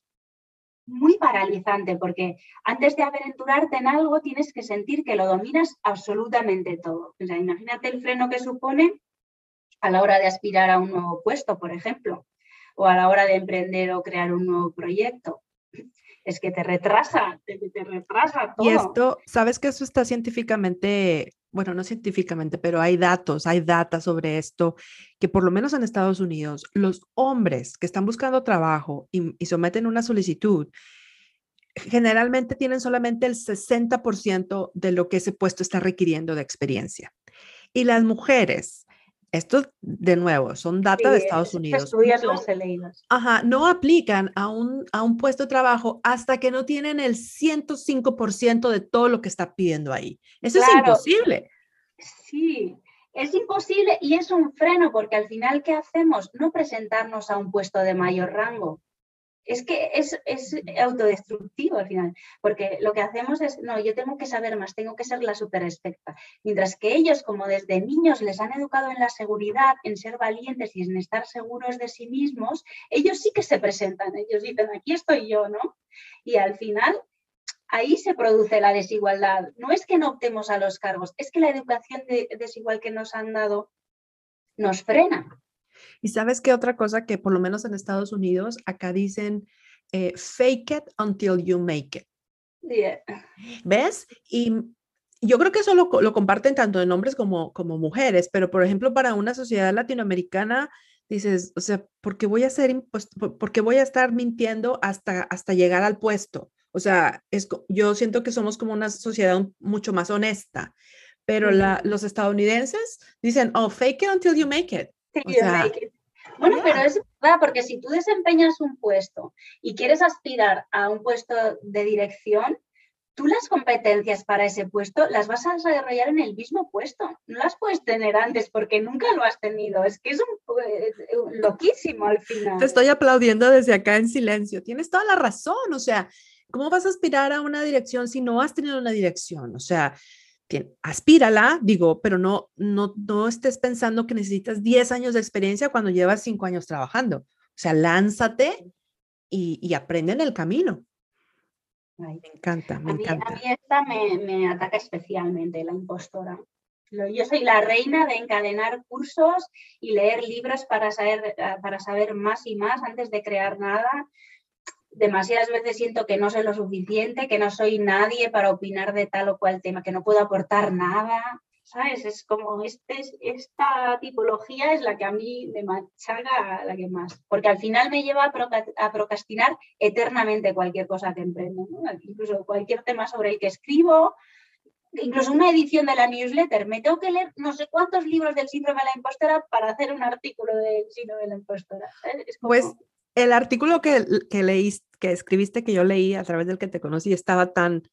muy paralizante porque antes de aventurarte en algo tienes que sentir que lo dominas absolutamente todo. O sea, imagínate el freno que supone a la hora de aspirar a un nuevo puesto, por ejemplo, o a la hora de emprender o crear un nuevo proyecto. Es que te retrasa, te, te retrasa todo. Y esto, ¿sabes que eso está científicamente bueno, no científicamente, pero hay datos, hay data sobre esto, que por lo menos en Estados Unidos, los hombres que están buscando trabajo y, someten una solicitud, generalmente tienen solamente el 60% de lo que ese puesto está requiriendo de experiencia. Y las mujeres, esto de nuevo, son data de Estados Unidos. Estudias no. Ajá, no aplican a un, a un puesto de trabajo hasta que no tienen el 105% de todo lo que está pidiendo ahí. Eso es imposible. Sí, es imposible y es un freno porque al final, ¿qué hacemos? No presentarnos a un puesto de mayor rango. es que es, es, autodestructivo al final, porque lo que hacemos es, no, yo tengo que saber más, tengo que ser la super experta. Mientras que ellos, como desde niños les han educado en la seguridad, en ser valientes y en estar seguros de sí mismos, ellos sí que se presentan, ellos dicen, aquí estoy yo, ¿no? Y al final ahí se produce la desigualdad. No es que no optemos a los cargos, es que la educación desigual que nos han dado nos frena. Y sabes qué otra cosa que por lo menos en Estados Unidos, acá dicen, eh, fake it until you make it. ¿Ves? Y yo creo que eso lo, comparten tanto en hombres como, como mujeres, pero por ejemplo, para una sociedad latinoamericana, dices, o sea, ¿por qué voy a, ser, por qué voy a estar mintiendo hasta, hasta llegar al puesto? O sea, es, yo siento que somos como una sociedad mucho más honesta, pero los estadounidenses dicen, oh, fake it until you make it. Bueno, pero es verdad, porque si tú desempeñas un puesto y quieres aspirar a un puesto de dirección, tú las competencias para ese puesto las vas a desarrollar en el mismo puesto. No las puedes tener antes porque nunca lo has tenido. Es que es un, eh, loquísimo al final. Te estoy aplaudiendo desde acá en silencio. Tienes toda la razón. O sea, ¿cómo vas a aspirar a una dirección si no has tenido una dirección? O sea, aspírala, digo, pero no, no, no estés pensando que necesitas 10 años de experiencia cuando llevas 5 años trabajando. O sea, lánzate y, y aprende en el camino. me encanta, me encanta. a mí esta me, me, ataca especialmente, la impostora. Yo soy la reina de encadenar cursos y leer libros para saber, para saber más y más antes de crear nada demasiadas veces siento que no sé lo suficiente, que no soy nadie para opinar de tal o cual tema, que no puedo aportar nada, ¿sabes? Es como este, esta tipología es la que a mí me machaga la que más, porque al final me lleva a, procrastinar eternamente cualquier cosa que emprendo, incluso cualquier tema sobre el que escribo, incluso una edición de la newsletter, me tengo que leer no sé cuántos libros del síndrome de la impostora para hacer un artículo del síndrome de la impostora. Pues el artículo que, que que escribiste, que yo leí a través del que te conocí, estaba tan,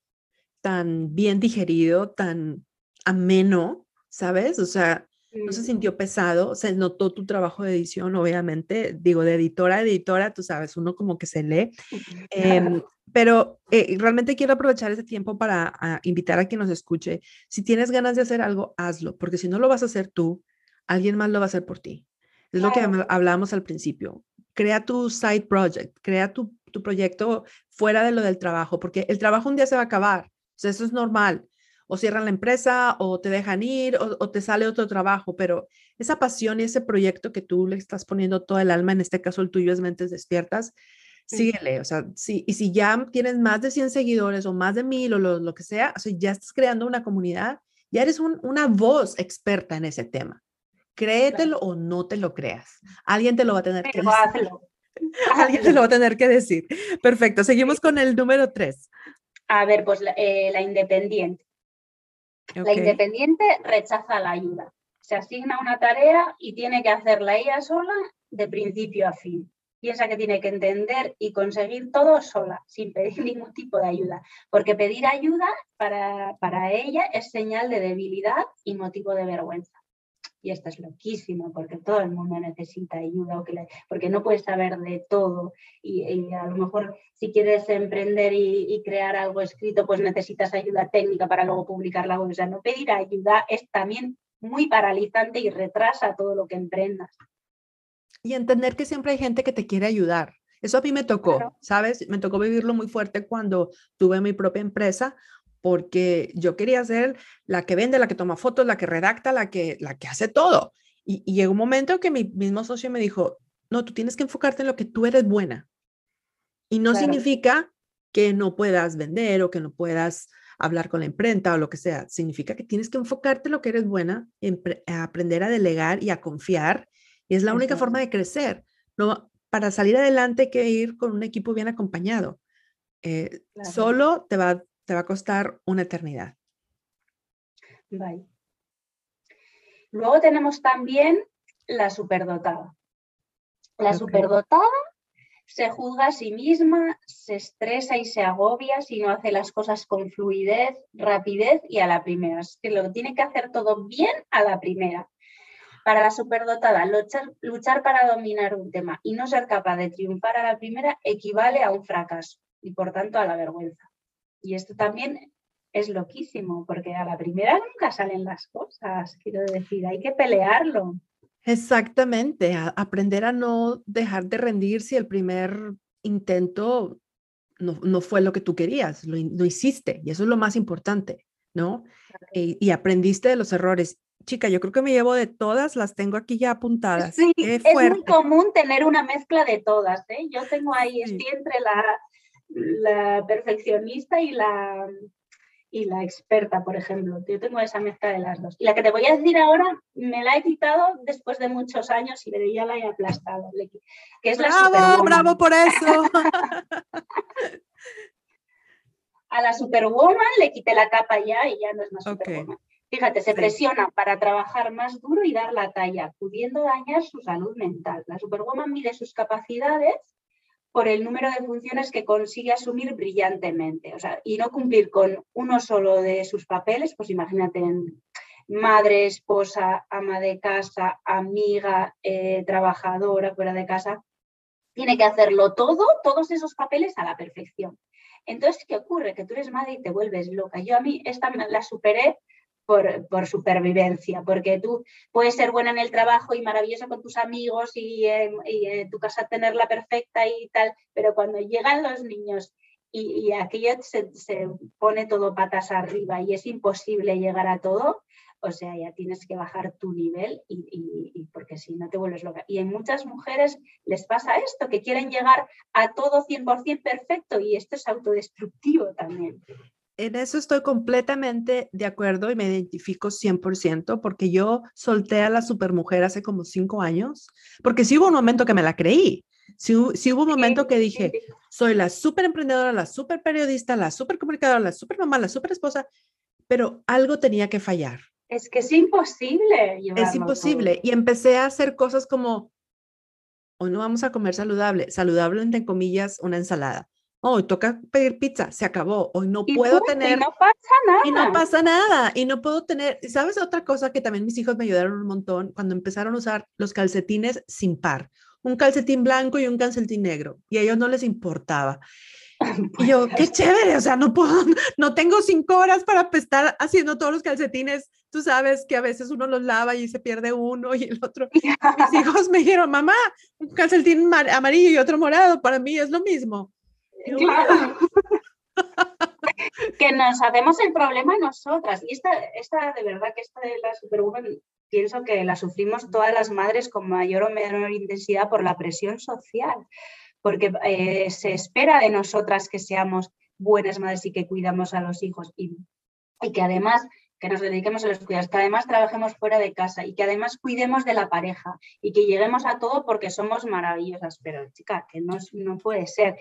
tan bien digerido, tan ameno, ¿sabes? O sea, no se sintió pesado, se notó tu trabajo de edición, obviamente, digo, de editora a editora, tú sabes, uno como que se lee, [laughs] em, pero eh, realmente quiero aprovechar ese tiempo para invitar a quien nos escuche, si tienes ganas de hacer algo, hazlo, porque si no lo vas a hacer tú, alguien más lo va a hacer por ti. Es lo que hablábamos al principio crea tu side project, crea tu, proyecto fuera de lo del trabajo, porque el trabajo un día se va a acabar, o sea, eso es normal. O cierran la empresa, o te dejan ir, o, te sale otro trabajo, pero esa pasión y ese proyecto que tú le estás poniendo todo el alma, en este caso el tuyo es Mentes Despiertas, síguele, o sea, sí, y si ya tienes más de 100 seguidores o más de mil o lo, que sea, o sea, ya estás creando una comunidad, ya eres una voz experta en ese tema. Créetelo o no te lo creas. Alguien te lo va a tener que decir. [laughs] Alguien te lo va a [laughs] tener que decir. Perfecto. Seguimos con el número tres. A ver, pues la, eh, independiente. La independiente rechaza la ayuda. Se asigna una tarea y tiene que hacerla ella sola de principio a fin. Piensa que tiene que entender y conseguir todo sola, sin pedir [laughs] ningún tipo de ayuda. Porque pedir ayuda para, para ella es señal de debilidad y motivo de vergüenza y esto es loquísimo porque todo el mundo necesita ayuda, porque no puedes saber de todo y, a lo mejor si quieres emprender y, crear algo escrito, pues necesitas ayuda técnica para luego publicarla. O sea, no pedir ayuda es también muy paralizante y retrasa todo lo que emprendas. Y entender que siempre hay gente que te quiere ayudar. Eso a mí me tocó, ¿sabes? Me tocó vivirlo muy fuerte cuando tuve mi propia empresa, porque yo quería ser la que vende, la que toma fotos, la que redacta, la que, la que hace todo. Y, llegó un momento que mi mismo socio me dijo, no, tú tienes que enfocarte en lo que tú eres buena. Y no significa que no puedas vender o que no puedas hablar con la imprenta o lo que sea. Significa que tienes que enfocarte en lo que eres buena, a aprender a delegar y a confiar. Y es la única forma de crecer. No, para salir adelante hay que ir con un equipo bien acompañado. Eh, solo te va, te va a costar una eternidad. Bye. Luego tenemos también la superdotada. La superdotada se juzga a sí misma, se estresa y se agobia si no hace las cosas con fluidez, rapidez y a la primera. Es que lo tiene que hacer todo bien a la primera. Para la superdotada, luchar, luchar para dominar un tema y no ser capaz de triunfar a la primera equivale a un fracaso y por tanto a la vergüenza. Y esto también es loquísimo, porque a la primera nunca salen las cosas, quiero decir, hay que pelearlo. Exactamente, aprender a no dejar de rendir si el primer intento no, fue lo que tú querías, lo, hiciste y eso es lo más importante, ¿no? Y, aprendiste de los errores. Chica, yo creo que me llevo de todas, las tengo aquí ya apuntadas. Sí, es muy común tener una mezcla de todas, ¿eh? Yo tengo ahí, estoy entre la, la perfeccionista y la, y la experta, por ejemplo. Yo tengo esa mezcla de las dos. Y la que te voy a decir ahora me la he quitado después de muchos años y ya la he aplastado. Que es bravo, bravo por eso. [laughs] a la Superwoman le quité la capa ya y ya no es más Superwoman. Fíjate, se presiona para trabajar más duro y dar la talla, pudiendo dañar su salud mental. La Superwoman mide sus capacidades por el número de funciones que consigue asumir brillantemente. O sea, y no cumplir con uno solo de sus papeles, pues imagínate madre, esposa, ama de casa, amiga, eh, trabajadora fuera de casa. Tiene que hacerlo todo, todos esos papeles a la perfección. Entonces, ¿qué ocurre? Que tú eres madre y te vuelves loca. Yo a mí esta la superé por, supervivencia, porque tú puedes ser buena en el trabajo y maravillosa con tus amigos y, en tu casa tenerla perfecta y tal, pero cuando llegan los niños y, aquello se, pone todo patas arriba y es imposible llegar a todo, o sea, ya tienes que bajar tu nivel y, porque si no te vuelves loca. Y en muchas mujeres les pasa esto, que quieren llegar a todo 100% perfecto y esto es autodestructivo también en eso estoy completamente de acuerdo y me identifico 100% porque yo solté a la supermujer hace como cinco años, porque sí hubo un momento que me la creí. Sí, hubo un momento que dije, soy la super emprendedora, la super periodista, la super comunicadora, la super mamá, la super esposa, pero algo tenía que fallar. Es que es imposible. Es imposible. Y empecé a hacer cosas como, hoy no vamos a comer saludable, saludable entre comillas, una ensalada hoy toca pedir pizza, se acabó, hoy no puedo tener... Y no pasa nada. Y no pasa nada, y no puedo tener, ¿sabes otra cosa que también mis hijos me ayudaron un montón cuando empezaron a usar los calcetines sin par? Un calcetín blanco y un calcetín negro, y a ellos no les importaba. [laughs] Y yo, qué chévere, o sea, no puedo, [laughs] no tengo cinco horas para estar haciendo todos los calcetines. Tú sabes que a veces uno los lava y se pierde uno y el otro. Mis [laughs] hijos me dijeron, mamá, un calcetín amarillo y otro morado, para mí es lo mismo. Claro. [laughs] que nos hacemos el problema nosotras. Y esta, esta de verdad que esta de la Superwoman, pienso que la sufrimos todas las madres con mayor o menor intensidad por la presión social, porque eh, se espera de nosotras que seamos buenas madres y que cuidamos a los hijos y, y que además que nos dediquemos a los cuidados, que además trabajemos fuera de casa y que además cuidemos de la pareja y que lleguemos a todo porque somos maravillosas. Pero, chica, que no, no puede ser.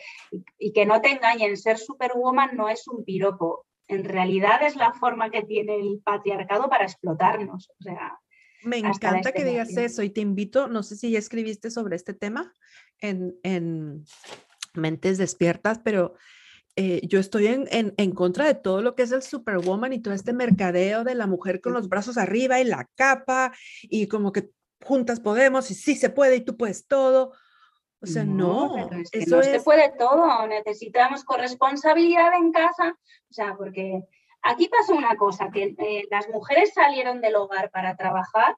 Y, que no te engañen, ser superwoman no es un piropo. En realidad es la forma que tiene el patriarcado para explotarnos. O sea, me encanta que digas eso y te invito, no sé si ya escribiste sobre este tema en, en Mentes Despiertas, pero eh, yo estoy en, en, contra de todo lo que es el superwoman y todo este mercadeo de la mujer con los brazos arriba y la capa y como que juntas podemos y sí se puede y tú puedes todo. O sea, no, eso no se puede todo, necesitamos corresponsabilidad en casa, o sea, porque aquí pasó una cosa, que eh, las mujeres salieron del hogar para trabajar,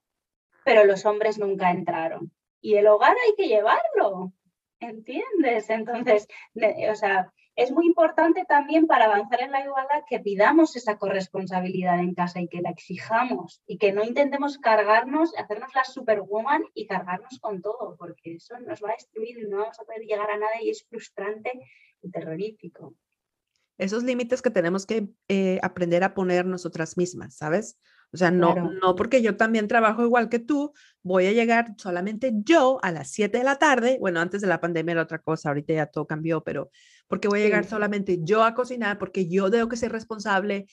pero los hombres nunca entraron. Y el hogar hay que llevarlo, ¿entiendes? Entonces, o sea, es muy importante también para avanzar en la igualdad que pidamos esa corresponsabilidad en casa y que la exijamos y que no intentemos cargarnos, hacernos la superwoman y cargarnos con todo, porque eso nos va a destruir y no vamos a poder llegar a nada y es frustrante y terrorífico. Esos límites que tenemos que eh, aprender a poner nosotras mismas, ¿sabes? O sea, no, no porque yo también trabajo igual que tú, voy a llegar solamente yo a las 7 de la tarde. Bueno, antes de la pandemia era otra cosa, ahorita ya todo cambió, pero porque voy a llegar solamente yo a cocinar, porque yo tengo que ser responsable.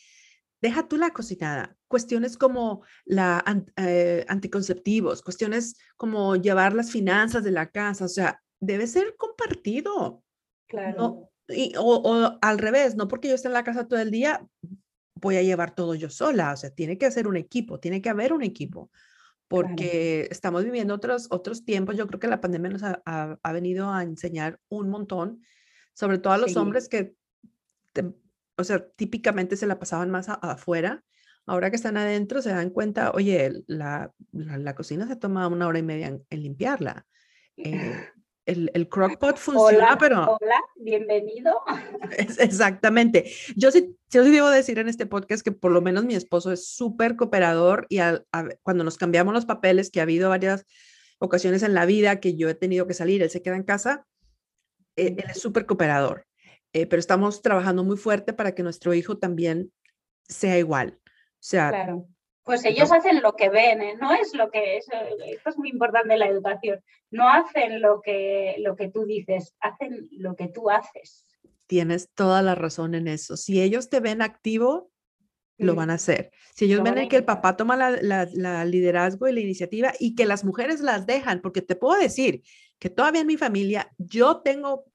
Deja tú la cocinada. Cuestiones como la eh, anticonceptivos, cuestiones como llevar las finanzas de la casa, o sea, debe ser compartido. Claro. y, o, o, al revés, no porque yo esté en la casa todo el día, voy a llevar todo yo sola, o sea, tiene que ser un equipo, tiene que haber un equipo. porque estamos viviendo otros, otros tiempos. Yo creo que la pandemia nos ha, ha, venido a enseñar un montón, sobre todo a los hombres que, o sea, típicamente se la pasaban más afuera. Ahora que están adentro se dan cuenta, oye, la, la, cocina se toma una hora y media en, limpiarla. [laughs] Eh, el, el crockpot [laughs] funciona, pero... Hola, bienvenido. [laughs] exactamente. Yo sí, yo sí debo decir en este podcast que por lo menos mi esposo es súper cooperador y cuando nos cambiamos los papeles, que ha habido varias ocasiones en la vida que yo he tenido que salir, él se queda en casa, eh, él es súper cooperador. Eh, pero estamos trabajando muy fuerte para que nuestro hijo también sea igual. O sea, claro. Pues ellos hacen lo que ven, ¿eh? no es lo que es, esto es muy importante en la educación, no hacen lo que, lo que tú dices, hacen lo que tú haces. Tienes toda la razón en eso. Si ellos te ven activo, lo van a hacer. Si ellos ven que el papá toma la, la, liderazgo y la iniciativa y que las mujeres las dejan, porque te puedo decir que todavía en mi familia yo tengo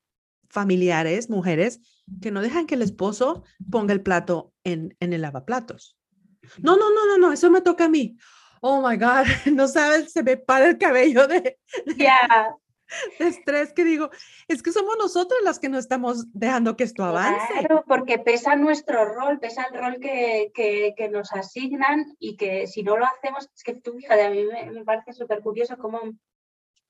familiares, mujeres, que no dejan que el esposo ponga el plato en, en el lavaplatos. No, no, no, no, no, eso me toca a mí. Oh my God, [laughs] no sabes, se me para el cabello [laughs] de, estrés que digo, es que somos nosotros las que no estamos dejando que esto avance. Claro, porque pesa nuestro rol, pesa el rol que, que, nos asignan y que si no lo hacemos, es que tú, fíjate, a mí me, parece súper curioso cómo,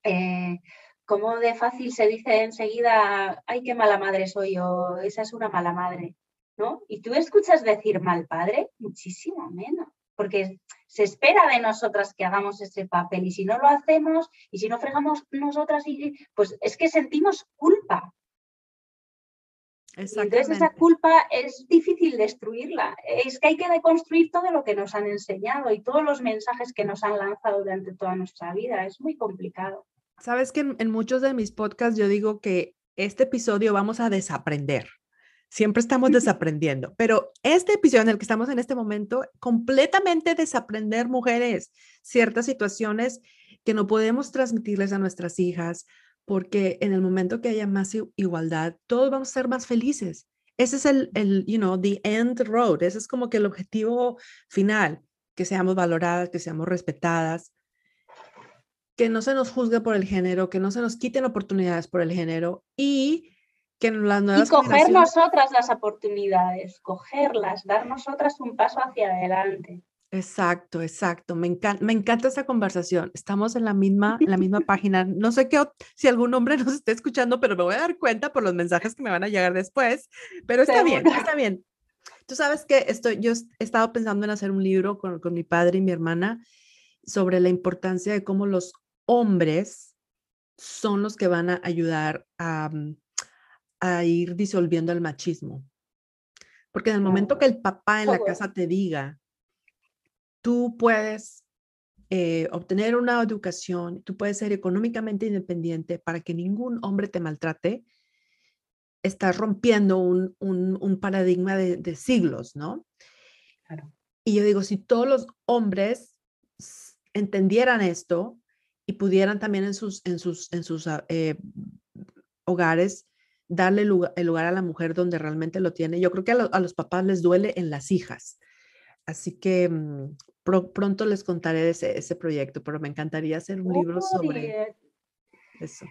eh, cómo de fácil se dice enseguida, ay, qué mala madre soy o esa es una mala madre. ¿No? Y tú escuchas decir mal padre, muchísimo menos, porque se espera de nosotras que hagamos ese papel y si no lo hacemos y si no fregamos nosotras, pues es que sentimos culpa. Entonces esa culpa es difícil destruirla. Es que hay que deconstruir todo lo que nos han enseñado y todos los mensajes que nos han lanzado durante toda nuestra vida. Es muy complicado. Sabes que en muchos de mis podcasts yo digo que este episodio vamos a desaprender. Siempre estamos desaprendiendo, pero este episodio en el que estamos en este momento, completamente desaprender mujeres ciertas situaciones que no podemos transmitirles a nuestras hijas, porque en el momento que haya más igualdad, todos vamos a ser más felices. Ese es el, el, you know, the end road. Ese es como que el objetivo final, que seamos valoradas, que seamos respetadas, que no se nos juzgue por el género, que no se nos quiten oportunidades por el género y que las nuevas y coger nosotras las oportunidades, cogerlas, dar nosotras un paso hacia adelante. Exacto, exacto. Me, encanta, me encanta esta conversación. Estamos en la misma, la misma [laughs] página. No sé qué, si algún hombre nos está escuchando, pero me voy a dar cuenta por los mensajes que me van a llegar después. Pero está bien, está bien. Tú sabes que estoy, yo he estado pensando en hacer un libro con, con mi padre y mi hermana sobre la importancia de cómo los hombres son los que van a ayudar a, mm, a ir disolviendo el machismo. Porque en el momento que el papá en la casa te diga, tú puedes eh, obtener una educación, tú puedes ser económicamente independiente para que ningún hombre te maltrate, estás rompiendo un, un, paradigma de, siglos, ¿no? Y yo digo, si todos los hombres entendieran esto y pudieran también en sus, en sus, en sus ah, eh, hogares darle el lugar a la mujer donde realmente lo tiene. Yo creo que a, los papás les duele en las hijas. Así que mm, pronto les contaré de ese, proyecto, pero me encantaría hacer un libro sobre eso.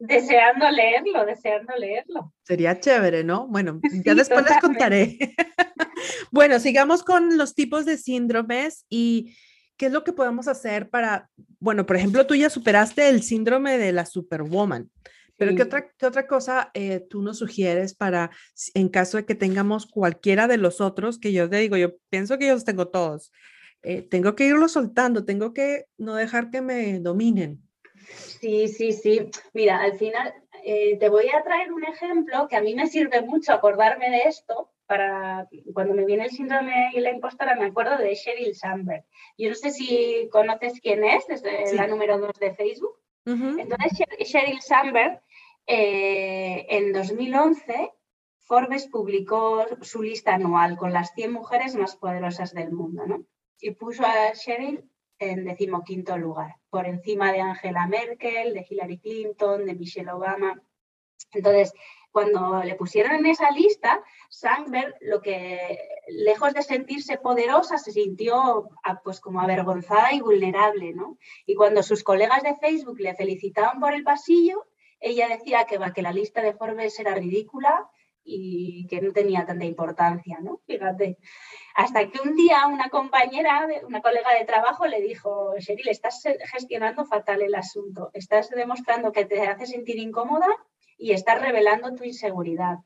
Deseando leerlo, deseando leerlo. Sería chévere, ¿no? Bueno, [laughs] ya después les contaré. [laughs] bueno, sigamos con los tipos de síndromes y qué es lo que podemos hacer para, bueno, por ejemplo, tú ya superaste el síndrome de la superwoman. Pero ¿qué otra, qué otra cosa eh, tú nos sugieres para, en caso de que tengamos cualquiera de los otros, que yo te digo, yo pienso que yo los tengo todos, eh, tengo que irlos soltando, tengo que no dejar que me dominen. Sí, sí, sí. Mira, al final eh, te voy a traer un ejemplo que a mí me sirve mucho acordarme de esto, para cuando me viene el síndrome y la impostora, me acuerdo de Sheryl Sandberg. Yo no sé si conoces quién es, es la número dos de Facebook. Entonces, Sheryl Sandberg eh, en 2011, Forbes publicó su lista anual con las 100 mujeres más poderosas del mundo, ¿no? Y puso a Sheryl en decimoquinto lugar, por encima de Angela Merkel, de Hillary Clinton, de Michelle Obama. Entonces, cuando le pusieron en esa lista, Sandberg, lo que lejos de sentirse poderosa, se sintió ah, pues como avergonzada y vulnerable, ¿no? Y cuando sus colegas de Facebook le felicitaban por el pasillo, ella decía que, la lista de Forbes era ridícula y que no tenía tanta importancia, ¿no? Fíjate. Hasta que un día una compañera, una colega de trabajo le dijo, Sheryl, estás gestionando fatal el asunto, estás demostrando que te hace sentir incómoda y estás revelando tu inseguridad.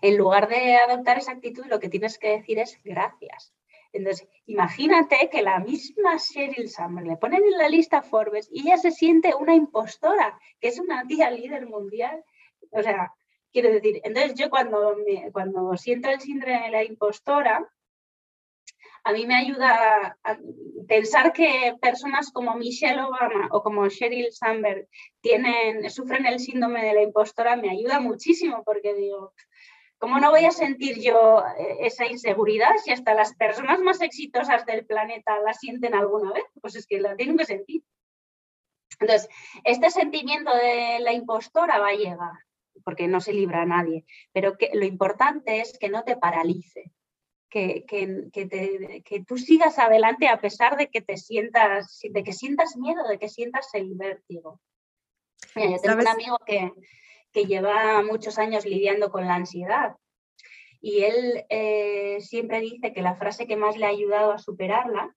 En lugar de adoptar esa actitud, lo que tienes que decir es gracias. Entonces, imagínate que la misma Sheryl Sandberg le ponen en la lista Forbes y ella se siente una impostora, que es una tía líder mundial. O sea, quiero decir, entonces yo cuando, cuando siento el síndrome de la impostora, a mí me ayuda a pensar que personas como Michelle Obama o como Sheryl Sandberg tienen, sufren el síndrome de la impostora, me ayuda muchísimo porque digo, ¿cómo no voy a sentir yo eh, esa inseguridad si hasta las personas más exitosas del planeta la sienten alguna vez? Pues es que la tienen que sentir. Entonces, este sentimiento de la impostora va a llegar, porque no se libra a nadie, pero que, lo importante es que no te paralice, que, que, tú sigas adelante a pesar de que te sientas, de que sientas miedo, de que sientas el vértigo. yo tengo un amigo que, lleva muchos años lidiando con la ansiedad y él eh, siempre dice que la frase que más le ha ayudado a superarla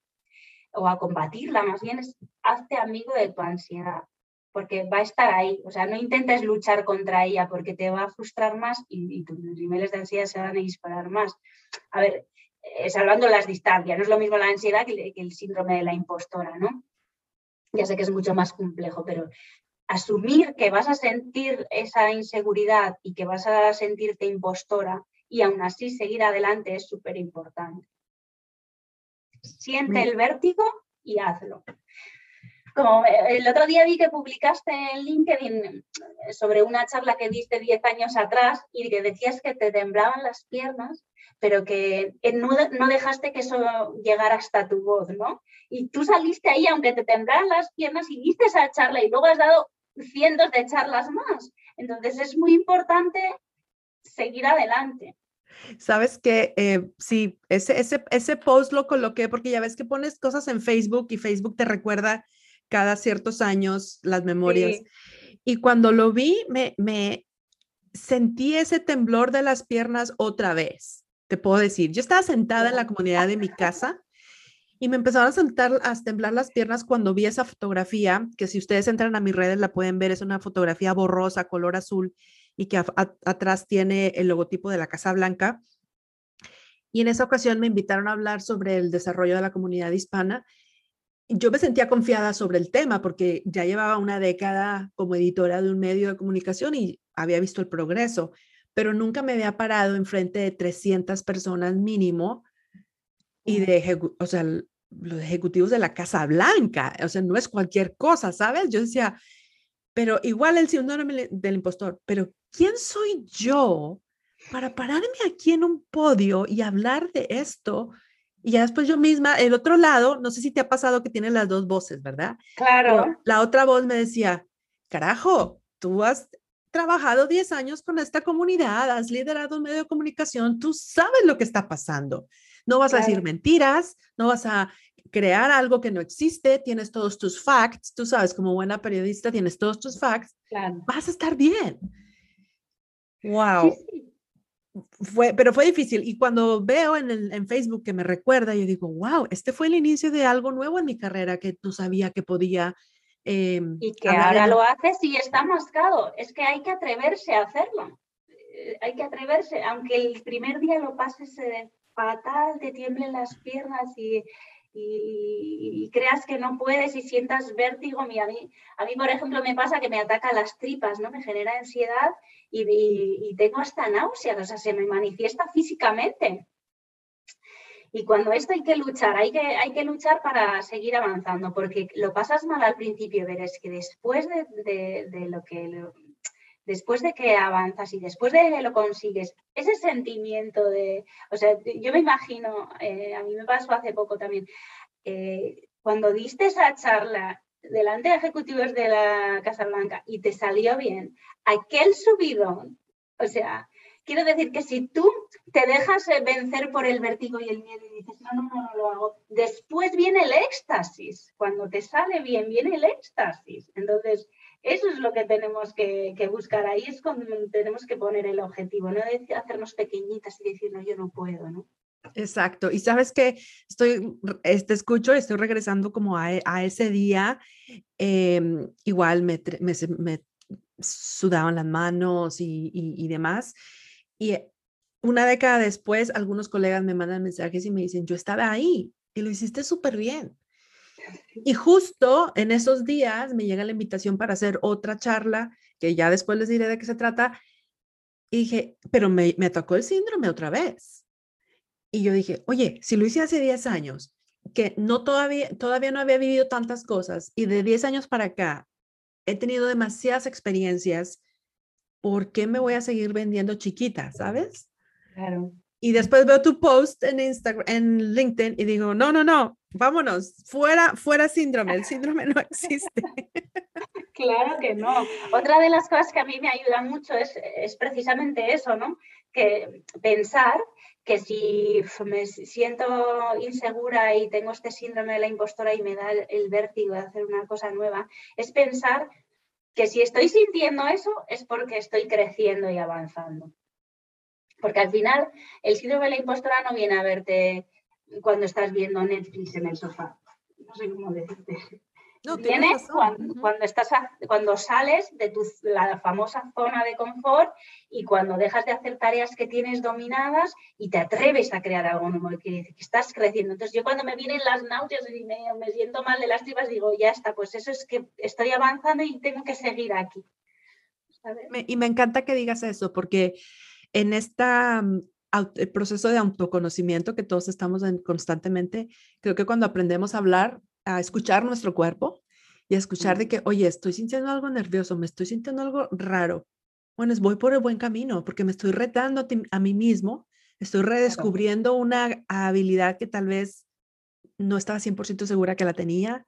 o a combatirla más bien es hazte amigo de tu ansiedad porque va a estar ahí. O sea, no intentes luchar contra ella porque te va a frustrar más y, tus niveles de ansiedad se van a disparar más. A ver, eh, salvando las distancias, no es lo mismo la ansiedad que, el síndrome de la impostora, ¿no? Ya sé que es mucho más complejo, pero asumir que vas a sentir esa inseguridad y que vas a sentirte impostora y aún así seguir adelante es súper importante. Siente el vértigo y hazlo. Como eh, el otro día vi que publicaste en LinkedIn sobre una charla que diste 10 años atrás y que decías que te temblaban las piernas, pero que eh, no, dejaste que eso llegara hasta tu voz, ¿no? Y tú saliste ahí, aunque te temblaban las piernas, y diste esa charla y luego has dado cientos de charlas más. Entonces es muy importante seguir adelante. Sabes que sí, ese, ese, ese post lo coloqué porque ya ves que pones cosas en Facebook y Facebook te recuerda cada ciertos años las memorias. Y cuando lo vi, me, me sentí ese temblor de las piernas otra vez, te puedo decir. Yo estaba sentada en la comunidad de mi casa y me empezaron a, sentar, a temblar las piernas cuando vi esa fotografía, que si ustedes entran a mis redes la pueden ver, es una fotografía borrosa, color azul, y que atrás tiene el logotipo de la Casa Blanca. Y en esa ocasión me invitaron a hablar sobre el desarrollo de la comunidad hispana yo me sentía confiada sobre el tema porque ya llevaba una década como editora de un medio de comunicación y había visto el progreso, pero nunca me había parado enfrente de 300 personas mínimo y de, o sea, los ejecutivos de la Casa Blanca, o sea, no es cualquier cosa, ¿sabes? Yo decía, pero igual el síndrome del impostor, pero ¿quién soy yo para pararme aquí en un podio y hablar de esto y ya después yo misma, el otro lado, no sé si te ha pasado que tienes las dos voces, ¿verdad? Claro. la otra voz me decía, carajo, tú has trabajado 10 años con esta comunidad, has liderado un medio de comunicación, tú sabes lo que está pasando. No vas a decir mentiras, no vas a crear algo que no existe, tienes todos tus facts, tú sabes, como buena periodista tienes todos tus facts, vas a estar bien. Wow fue, pero fue difícil. Y cuando veo en, el, en Facebook que me recuerda, yo digo, wow, este fue el inicio de algo nuevo en mi carrera que no sabía que podía. Em, y que ahora lo haces y está mascado. Es que hay que atreverse a hacerlo. Eh, hay que atreverse, aunque el primer día lo pases fatal, te tiemblen las piernas y, creas que no puedes y sientas vértigo. A mí, por ejemplo, me pasa que me ataca las tripas, ¿no? Me genera ansiedad y, tengo hasta náuseas, o sea, se me manifiesta físicamente. Y cuando esto hay que luchar, hay que, hay que luchar para seguir avanzando, porque lo pasas mal al principio, pero es que después de, lo que después de que avanzas y después de que lo consigues, ese sentimiento de, o sea, yo me imagino, eh, a mí me pasó hace poco también, eh, cuando diste esa charla delante de ejecutivos de la Casa Blanca y te salió bien, aquel subidón, o sea, quiero decir que si tú te dejas eh, vencer por el vértigo y el miedo y dices, no, no, no, no lo hago, después viene el éxtasis, cuando te sale bien, viene el éxtasis. Entonces, eso es lo que tenemos que, buscar. Ahí es tenemos que poner el objetivo, no hacernos pequeñitas y decir, no, yo no puedo, ¿no? Exacto. Y sabes que estoy, este, escucho, estoy regresando como a, ese día. Em, igual me, me, sudaban las manos y, demás. Y una década después, algunos colegas me mandan mensajes y me dicen, yo estaba ahí y lo hiciste súper bien. Y justo en esos días me llega la invitación para hacer otra charla, que ya después les diré de qué se trata. Y dije, pero me, me atacó el síndrome otra vez. Y yo dije, oye, si lo hice hace 10 años, que no todavía, todavía no había vivido tantas cosas, y de 10 años para acá he tenido demasiadas experiencias, ¿por qué me voy a seguir vendiendo chiquita, sabes? Claro. Y después veo tu post en Instagram, en LinkedIn y digo, no, no, no, vámonos, fuera, fuera síndrome, el síndrome no existe. [laughs] Claro que no. Otra de las cosas que a mí me ayuda mucho es, es precisamente eso, ¿no? Que pensar que si me siento insegura y tengo este síndrome de la impostora y me da el, vértigo de hacer una cosa nueva, es pensar que si estoy sintiendo eso es porque estoy creciendo y avanzando. Porque al final el síndrome de la impostora no viene a verte cuando estás viendo Netflix en el sofá. No sé cómo decirte. No, Tienes cuando, estás cuando sales de tu, la famosa zona de confort y cuando dejas de hacer tareas que tienes dominadas y te atreves a crear algo nuevo, que, que estás creciendo. Entonces yo cuando me vienen las náuseas y me, siento mal de las tripas, digo, ya está, pues eso es que estoy avanzando y tengo que seguir aquí. y me encanta que digas eso, porque en este proceso de autoconocimiento que todos estamos en constantemente, creo que cuando aprendemos a hablar, a escuchar nuestro cuerpo y a escuchar de que, oye, estoy sintiendo algo nervioso, me estoy sintiendo algo raro. Bueno, voy por el buen camino porque me estoy retando a, mí mismo, estoy redescubriendo una habilidad que tal vez no estaba 100% segura que la tenía.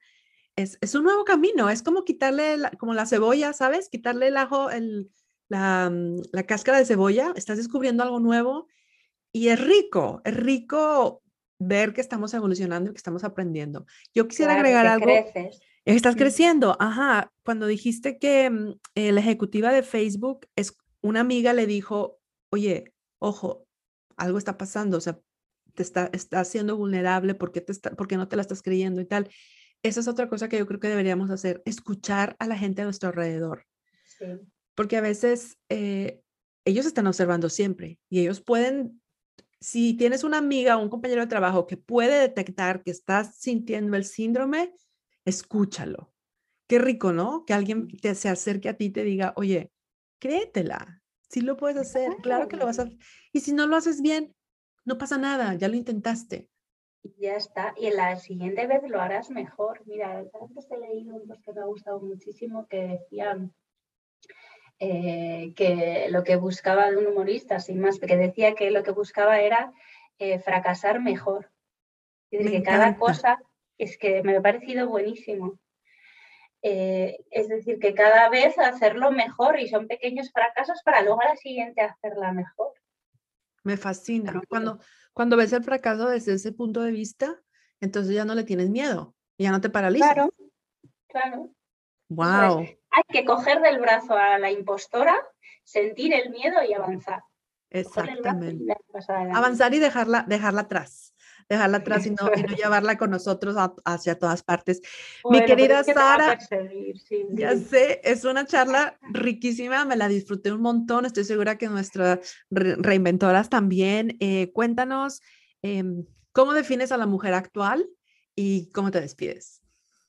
Es, es, un nuevo camino, es como quitarle, como la cebolla, ¿sabes? Quitarle el ajo, el, la, mm, la cáscara de cebolla, estás descubriendo algo nuevo y es rico, es rico ver que estamos evolucionando y que estamos aprendiendo. Yo quisiera agregar algo. Creces. Estás creciendo, ajá. Cuando dijiste que mm, eh, la ejecutiva de Facebook es una amiga le dijo, oye, ojo, algo está pasando, o sea, te está, está siendo vulnerable, ¿por qué, te está, porque no te la estás creyendo y tal? Esa es otra cosa que yo creo que deberíamos hacer, escuchar a la gente a nuestro alrededor. Sí. Porque a veces eh, ellos están observando siempre y ellos pueden si tienes una amiga o un compañero de trabajo que puede detectar que estás sintiendo el síndrome, escúchalo. Qué rico, ¿no? Que alguien te, se acerque a ti y te diga, oye, créetela. Si lo puedes hacer, claro que lo vas a hacer. Y si no lo haces bien, no pasa nada, ya lo intentaste. Ya está. Y la siguiente vez lo harás mejor. Mira, antes he leído un post que me ha gustado muchísimo que decía eh, que lo que buscaba de un humorista, sin más, que decía que lo que buscaba era eh, fracasar mejor. Es decir, que cada cosa es que me ha parecido buenísimo. Eh, es decir, que cada vez hacerlo mejor y son pequeños fracasos para luego a la siguiente hacerla mejor. Me fascina. Cuando, cuando ves el fracaso desde ese punto de vista, entonces ya no le tienes miedo, ya no te paraliza. Claro, claro. Wow. Hay que coger del brazo a la impostora, sentir el miedo y avanzar. Exactamente. avanzar y dejarla, dejarla atrás. Dejarla atrás y no, [laughs] llevarla con nosotros hacia todas partes. Mi querida Sara, ya sé, es una charla riquísima, me la disfruté un montón, estoy segura que nuestras reinventoras también. Eh, cuéntanos, em, ¿cómo defines a la mujer actual y cómo te despides?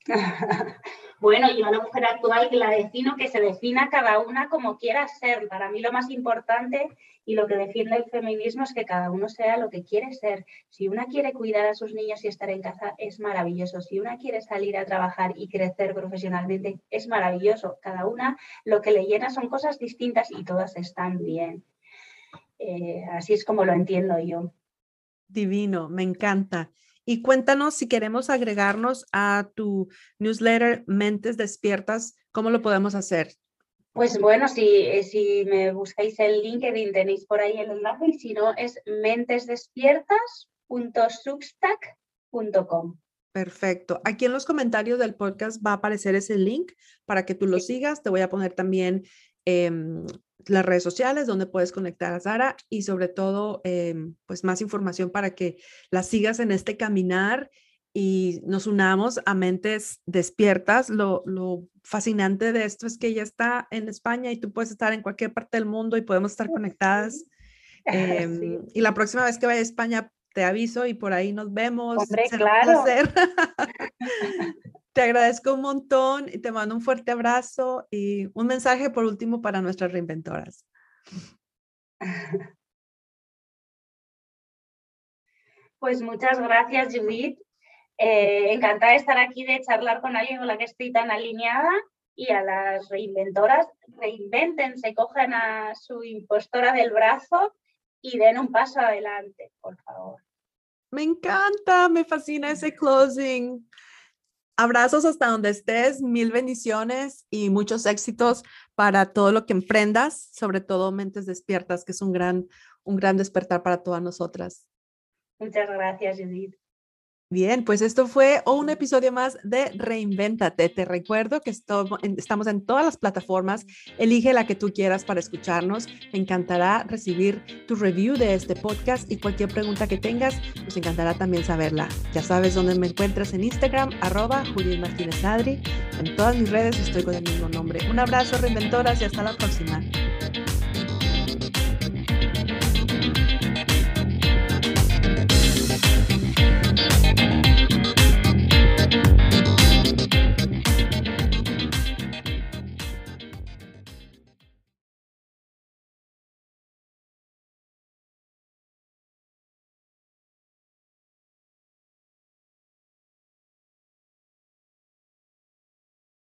[laughs] Bueno, yo a la mujer actual que la defino, que se defina cada una como quiera ser. Para mí lo más importante y lo que defiende el feminismo es que cada uno sea lo que quiere ser. Si una quiere cuidar a sus niños y estar en casa, es maravilloso. Si una quiere salir a trabajar y crecer profesionalmente, es maravilloso. Cada una lo que le llena son cosas distintas y todas están bien. Eh, así es como lo entiendo yo. Divino, me encanta. Y cuéntanos si queremos agregarnos a tu newsletter Mentes Despiertas, ¿cómo lo podemos hacer? Pues bueno, si, eh, si me buscáis el LinkedIn tenéis por ahí el enlace y si no es mentesdespiertas.substack.com. Perfecto. Aquí en los comentarios del podcast va a aparecer ese link para que tú lo sigas. Te voy a poner también em, las redes sociales donde puedes conectar a Sara y sobre todo, em, pues más información para que la sigas en este caminar y nos unamos a mentes despiertas. Lo, fascinante de esto es que ella está en España y tú puedes estar en cualquier parte del mundo y podemos estar conectadas. [laughs] Em, y la próxima vez que vaya a España, te aviso y por ahí nos vemos. Hombre, claro. [laughs] te agradezco un montón y te mando un fuerte abrazo y un mensaje por último para nuestras reinventoras. Pues muchas gracias, Judith. Eh, encantada de estar aquí, de charlar con alguien con la que estoy tan alineada y a las reinventoras, reinventen, se cogen a su impostora del brazo y den un paso adelante, por favor. Me encanta, me fascina ese closing. Abrazos hasta donde estés, mil bendiciones y muchos éxitos para todo lo que emprendas, sobre todo Mentes Despiertas, que es un gran, un gran despertar para todas nosotras. Muchas gracias, Judith. Bien, pues esto fue un episodio más de Reinvéntate. Te recuerdo que estamos en todas las plataformas. Elige la que tú quieras para escucharnos. Me encantará recibir tu review de este podcast y cualquier pregunta que tengas, nos encantará también saberla. Ya sabes dónde me encuentras en Instagram, arroba Judith Martínez Adri. En todas mis redes estoy con el mismo nombre. Un abrazo, reinventoras, y hasta la próxima.